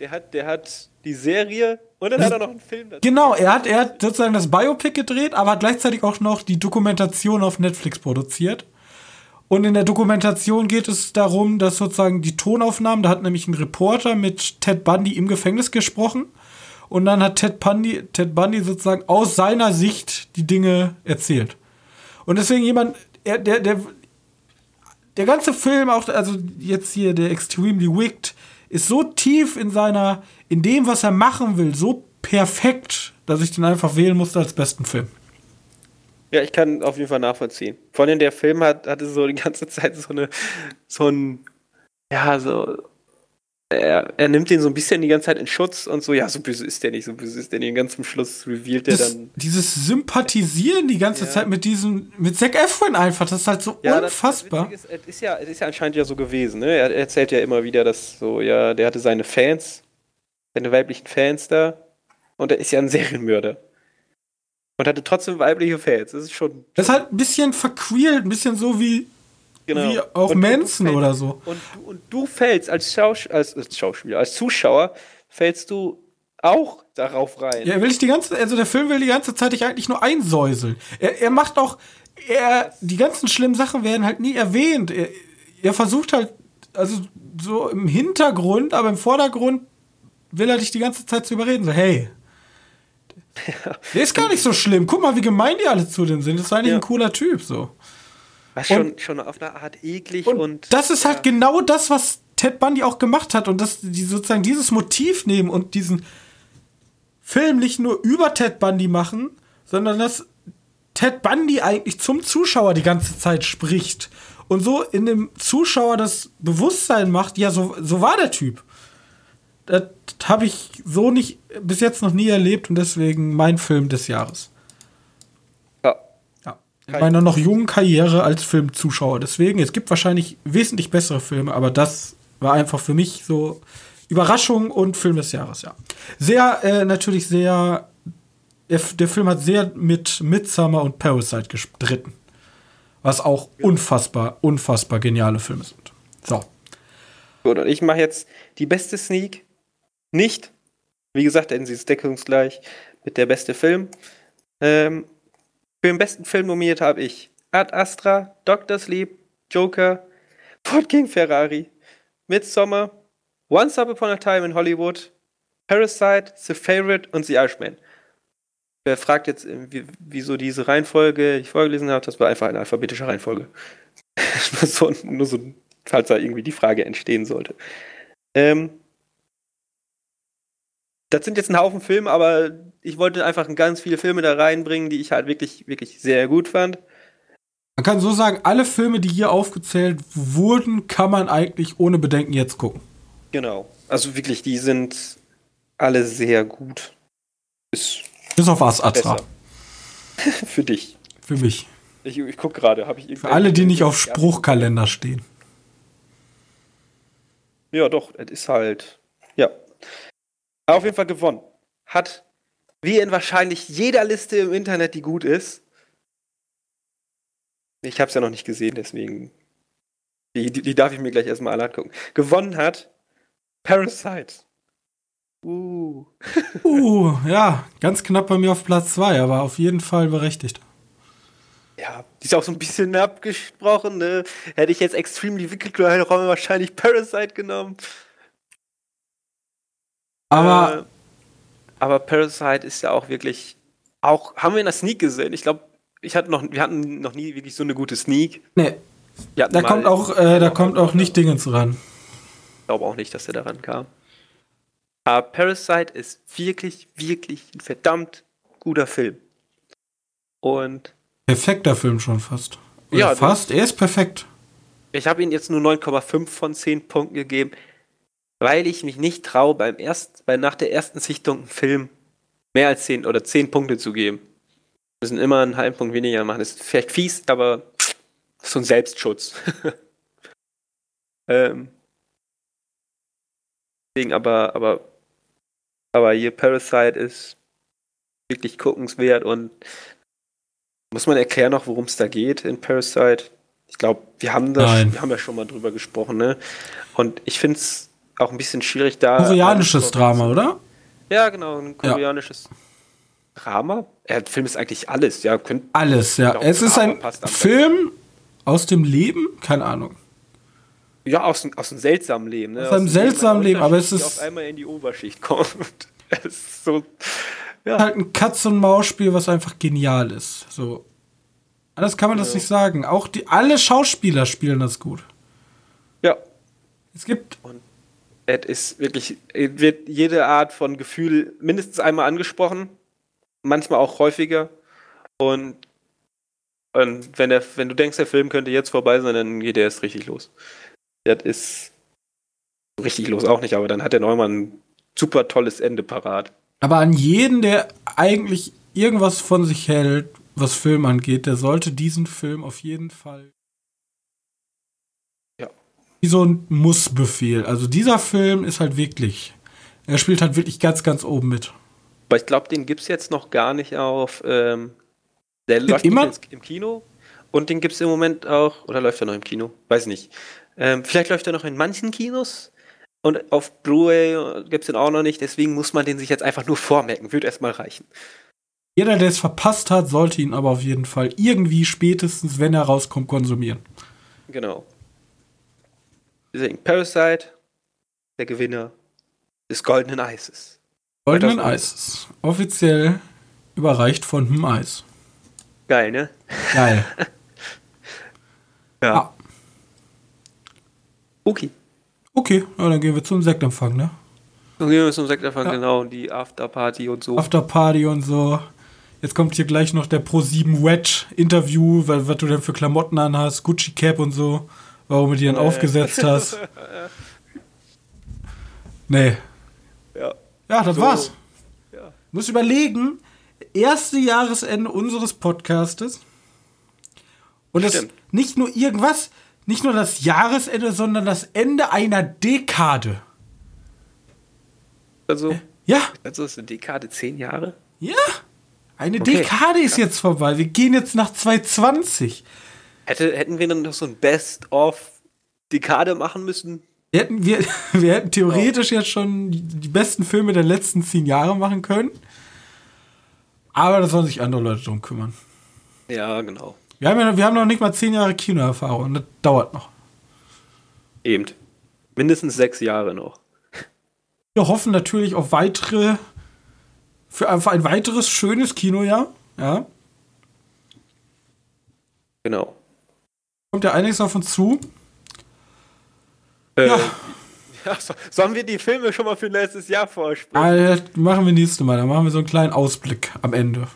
Der hat, der hat die Serie und dann hat er noch einen Film
dazu. Genau, er hat, er hat sozusagen das Biopic gedreht, aber hat gleichzeitig auch noch die Dokumentation auf Netflix produziert. Und in der Dokumentation geht es darum, dass sozusagen die Tonaufnahmen, da hat nämlich ein Reporter mit Ted Bundy im Gefängnis gesprochen. Und dann hat Ted Bundy, Ted Bundy sozusagen aus seiner Sicht die Dinge erzählt. Und deswegen jemand, er, der, der, der ganze Film, auch, also jetzt hier der Extremely Wicked, ist so tief in seiner, in dem, was er machen will, so perfekt, dass ich den einfach wählen musste als besten Film.
Ja, ich kann auf jeden Fall nachvollziehen. Vor allem der Film hat, hatte so die ganze Zeit so eine, so ein, ja, so, er, er nimmt den so ein bisschen die ganze Zeit in Schutz und so, ja, so böse ist der nicht, so böse ist der nicht. Und ganz zum Schluss revealt der dann.
Dieses Sympathisieren die ganze ja. Zeit mit diesem, mit Zac Efron einfach, das ist halt so ja, unfassbar.
Das, das ist, ist, ja, ist ja anscheinend ja so gewesen, ne? Er erzählt ja immer wieder, dass so, ja, der hatte seine Fans, seine weiblichen Fans da und er ist ja ein Serienmörder. Und hatte trotzdem weibliche Fans. Das ist schon.
Das ist halt ein bisschen verquält, ein bisschen so wie, genau. wie auch und, Manson oder so.
Und, und du fällst als, Schaus als, als Schauspieler, als Zuschauer, fällst du auch darauf rein.
Ja, will ich die ganze, also der Film will die ganze Zeit dich eigentlich nur einsäuseln. Er, er macht auch, er, die ganzen schlimmen Sachen werden halt nie erwähnt. Er, er versucht halt, also so im Hintergrund, aber im Vordergrund will er dich die ganze Zeit zu überreden. So, hey, der ist gar nicht so schlimm. Guck mal, wie gemein die alle zu dem sind. Das ist eigentlich ja. ein cooler Typ, so.
Was schon, schon auf eine Art eklig und. und
das ist halt genau das, was Ted Bundy auch gemacht hat. Und dass die sozusagen dieses Motiv nehmen und diesen Film nicht nur über Ted Bundy machen, sondern dass Ted Bundy eigentlich zum Zuschauer die ganze Zeit spricht. Und so in dem Zuschauer das Bewusstsein macht, ja, so, so war der Typ. Das habe ich so nicht bis jetzt noch nie erlebt und deswegen mein Film des Jahres.
Ja.
ja. In meiner noch jungen Karriere als Filmzuschauer. Deswegen, es gibt wahrscheinlich wesentlich bessere Filme, aber das war einfach für mich so Überraschung und Film des Jahres, ja. Sehr, äh, natürlich sehr. Der, der, Film hat sehr mit Midsummer und Parasite gestritten. Was auch unfassbar, unfassbar geniale Filme sind. So.
Gut, und ich mache jetzt die beste Sneak nicht. Wie gesagt, denn sie ist deckungsgleich mit der beste Film. Ähm, für den besten Film nominiert habe ich Ad Astra, Doctor Sleep, Joker, Ford King Ferrari, Midsommar, Once Upon a Time in Hollywood, Parasite, The Favorite und The Irishman. Wer fragt jetzt, äh, wieso diese Reihenfolge ich vorgelesen habe, das war einfach eine alphabetische Reihenfolge. so, nur so, falls da irgendwie die Frage entstehen sollte. Ähm, das sind jetzt ein Haufen Filme, aber ich wollte einfach ganz viele Filme da reinbringen, die ich halt wirklich, wirklich sehr gut fand.
Man kann so sagen, alle Filme, die hier aufgezählt wurden, kann man eigentlich ohne Bedenken jetzt gucken.
Genau. Also wirklich, die sind alle sehr gut.
Ist Bis auf As Atra.
Für dich.
Für mich.
Ich, ich gucke gerade, habe ich
Für alle, die nicht auf Spruchkalender stehen.
Ja, doch, es ist halt. Ja. Auf jeden Fall gewonnen. Hat, wie in wahrscheinlich jeder Liste im Internet, die gut ist. Ich habe es ja noch nicht gesehen, deswegen. Die, die, die darf ich mir gleich erstmal alle angucken. Gewonnen hat Parasite.
Uh. uh, ja, ganz knapp bei mir auf Platz 2, aber auf jeden Fall berechtigt.
Ja, die ist auch so ein bisschen abgesprochen, ne? Hätte ich jetzt Extremely Wicked Raum wahrscheinlich Parasite genommen.
Aber. Äh,
aber Parasite ist ja auch wirklich. Auch, haben wir in der Sneak gesehen? Ich glaube, ich hatte noch, wir hatten noch nie wirklich so eine gute Sneak.
Nee. Da kommt auch, äh, da kommt auch nicht Dingens ran.
Ich glaube auch nicht, dass er daran kam. Aber Parasite ist wirklich, wirklich ein verdammt guter Film. Und.
Perfekter Film schon fast. Oder ja, fast. Er ist perfekt.
Ich habe ihm jetzt nur 9,5 von 10 Punkten gegeben, weil ich mich nicht traue, beim erst, bei nach der ersten Sichtung einen Film mehr als 10 oder 10 Punkte zu geben. Wir müssen immer einen halben Punkt weniger machen. Das ist vielleicht fies, aber so ein Selbstschutz. ähm, deswegen aber, aber aber hier Parasite ist wirklich guckenswert und muss man erklären noch, worum es da geht in Parasite? Ich glaube, wir haben das, wir haben ja schon mal drüber gesprochen, ne? Und ich finde es auch ein bisschen schwierig da.
Koreanisches Drama, oder?
Ja, genau, ein koreanisches ja. Drama. Der Film ist eigentlich alles, ja.
alles, ja. Glaub, es ist ein Film aus dem Leben, keine Ahnung.
Ja, aus, aus einem seltsamen Leben. Ne?
Aus einem aus seltsamen Leben, aber es ist.
auf einmal in die Oberschicht kommt. es ist so.
Ja. Halt ein Katz- und Maus-Spiel, was einfach genial ist. So. Anders kann man ja. das nicht sagen. Auch die, alle Schauspieler spielen das gut.
Ja.
Es gibt.
Und es ist wirklich, wird jede Art von Gefühl mindestens einmal angesprochen. Manchmal auch häufiger. Und, und wenn, der, wenn du denkst, der Film könnte jetzt vorbei sein, dann geht er erst richtig los das ist richtig los auch nicht, aber dann hat der Neumann ein super tolles Ende parat.
Aber an jeden, der eigentlich irgendwas von sich hält, was Film angeht, der sollte diesen Film auf jeden Fall. Wie so ein Mussbefehl. Also dieser Film ist halt wirklich. Er spielt halt wirklich ganz, ganz oben mit.
Aber ich glaube, den gibt es jetzt noch gar nicht auf. Ähm, der läuft
immer
im Kino. Und den gibt es im Moment auch. Oder läuft er noch im Kino? Weiß nicht. Ähm, vielleicht läuft er noch in manchen Kinos. Und auf Blu-ray gibt es den auch noch nicht. Deswegen muss man den sich jetzt einfach nur vormerken. Würde erstmal reichen.
Jeder, der es verpasst hat, sollte ihn aber auf jeden Fall irgendwie spätestens, wenn er rauskommt, konsumieren.
Genau. Deswegen Parasite, der Gewinner des Goldenen Eises.
Goldenen Eises. Offiziell überreicht von Hm Eis.
Geil, ne?
Geil.
ja. Ah. Okay.
Okay, ja, dann gehen wir zum Sektempfang, ne?
Dann gehen wir zum Sektempfang, ja. genau, die Afterparty und so.
Afterparty und so. Jetzt kommt hier gleich noch der Pro7 Wedge Interview, was, was du denn für Klamotten anhast, Gucci Cap und so, warum du die dann nee. aufgesetzt hast. nee.
Ja.
Ja, das so. war's. Ja. Muss überlegen, erste Jahresende unseres Podcastes. Und das nicht nur irgendwas, nicht nur das Jahresende, sondern das Ende einer Dekade.
Also,
ja.
Also ist eine Dekade zehn Jahre?
Ja. Eine okay. Dekade ist jetzt vorbei. Wir gehen jetzt nach 2020.
Hätte, hätten wir dann noch so ein Best-of-Dekade machen müssen?
Wir hätten, wir, wir hätten theoretisch oh. jetzt schon die besten Filme der letzten zehn Jahre machen können. Aber da sollen sich andere Leute drum kümmern.
Ja, genau.
Wir haben, ja, wir haben noch nicht mal zehn Jahre Kinoerfahrung. Das dauert noch.
Eben. Mindestens sechs Jahre noch.
Wir hoffen natürlich auf weitere, für einfach ein weiteres schönes Kinojahr. Ja.
Genau.
Kommt ja einiges auf uns zu.
Äh, ja. Achso, sollen wir die Filme schon mal für nächstes Jahr vorsprechen?
Das machen wir nächstes Mal. Dann machen wir so einen kleinen Ausblick am Ende.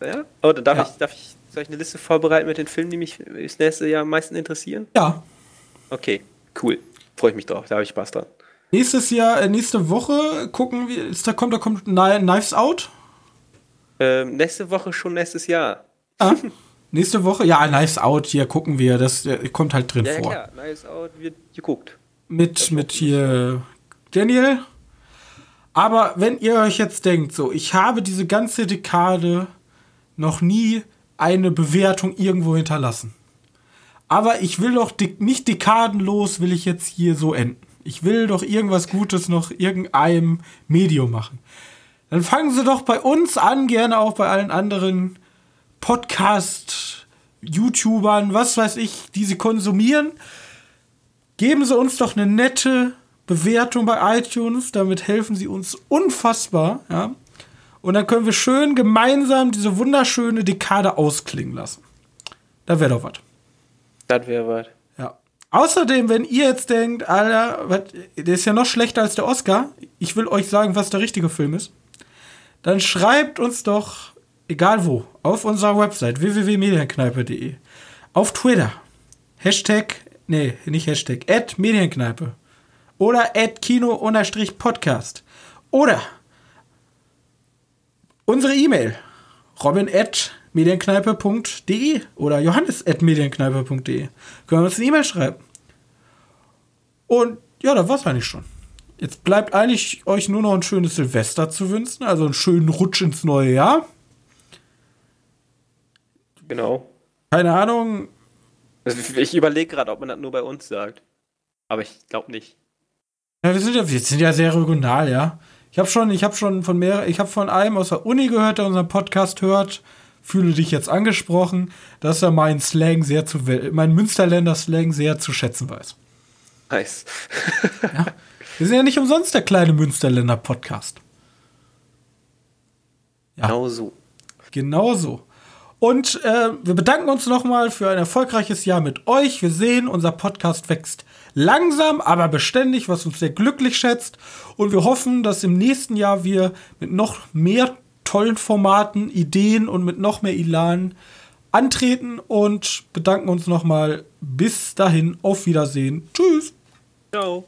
Ja? Oh, dann darf,
Ja.
ich, darf ich, soll ich eine Liste vorbereiten mit den Filmen, die mich das nächste Jahr am meisten interessieren?
Ja.
Okay, cool. Freue ich mich drauf, da habe ich Spaß dran.
Nächstes Jahr, äh, nächste Woche gucken wir, ist da kommt, da kommt Kni- Knives Out.
Ähm, nächste Woche schon nächstes Jahr.
Ah, nächste Woche, ja, Knives Out, hier gucken wir, das äh, kommt halt drin
Ja, ja
vor.
klar, Nice Out wird geguckt.
Mit, mit hier Daniel. Aber wenn ihr euch jetzt denkt, so, ich habe diese ganze Dekade noch nie eine Bewertung irgendwo hinterlassen. Aber ich will doch de nicht dekadenlos, will ich jetzt hier so enden. Ich will doch irgendwas Gutes noch irgendeinem Medium machen. Dann fangen Sie doch bei uns an, gerne auch bei allen anderen Podcast, YouTubern, was weiß ich, die Sie konsumieren. Geben Sie uns doch eine nette Bewertung bei iTunes, damit helfen Sie uns unfassbar, ja. Und dann können wir schön gemeinsam diese wunderschöne Dekade ausklingen lassen. Da wäre doch was.
Das wäre was.
Ja. Außerdem, wenn ihr jetzt denkt, Alter, was, der ist ja noch schlechter als der Oscar, ich will euch sagen, was der richtige Film ist, dann schreibt uns doch, egal wo, auf unserer Website www.medienkneipe.de, auf Twitter, Hashtag, nee, nicht Hashtag, at Medienkneipe oder at Kino-Podcast oder unsere E-Mail, robin at medienkneipe.de oder johannes at medienkneipe.de. Können wir uns eine E-Mail schreiben. Und ja, das war's eigentlich schon. Jetzt bleibt eigentlich euch nur noch ein schönes Silvester zu wünschen, also einen schönen Rutsch ins neue Jahr.
Genau.
Keine Ahnung,
Also ich überlege gerade, ob man das nur bei uns sagt. Aber ich glaube nicht.
Ja, wir sind ja, wir sind ja sehr regional, ja. Ich habe schon, ich habe schon von mehr, ich habe von einem aus der Uni gehört, der unseren Podcast hört. Fühle dich jetzt angesprochen, dass er meinen Slang sehr zu, meinen Münsterländer Slang sehr zu schätzen weiß.
Nice.
Wir sind ja nicht umsonst der kleine Münsterländer Podcast. Ja.
Genau so.
Genau so. Und äh, wir bedanken uns nochmal für ein erfolgreiches Jahr mit euch. Wir sehen, unser Podcast wächst langsam, aber beständig, was uns sehr glücklich schätzt. Und wir hoffen, dass im nächsten Jahr wir mit noch mehr tollen Formaten, Ideen und mit noch mehr Elan antreten und bedanken uns nochmal. Bis dahin, auf Wiedersehen. Tschüss.
Ciao.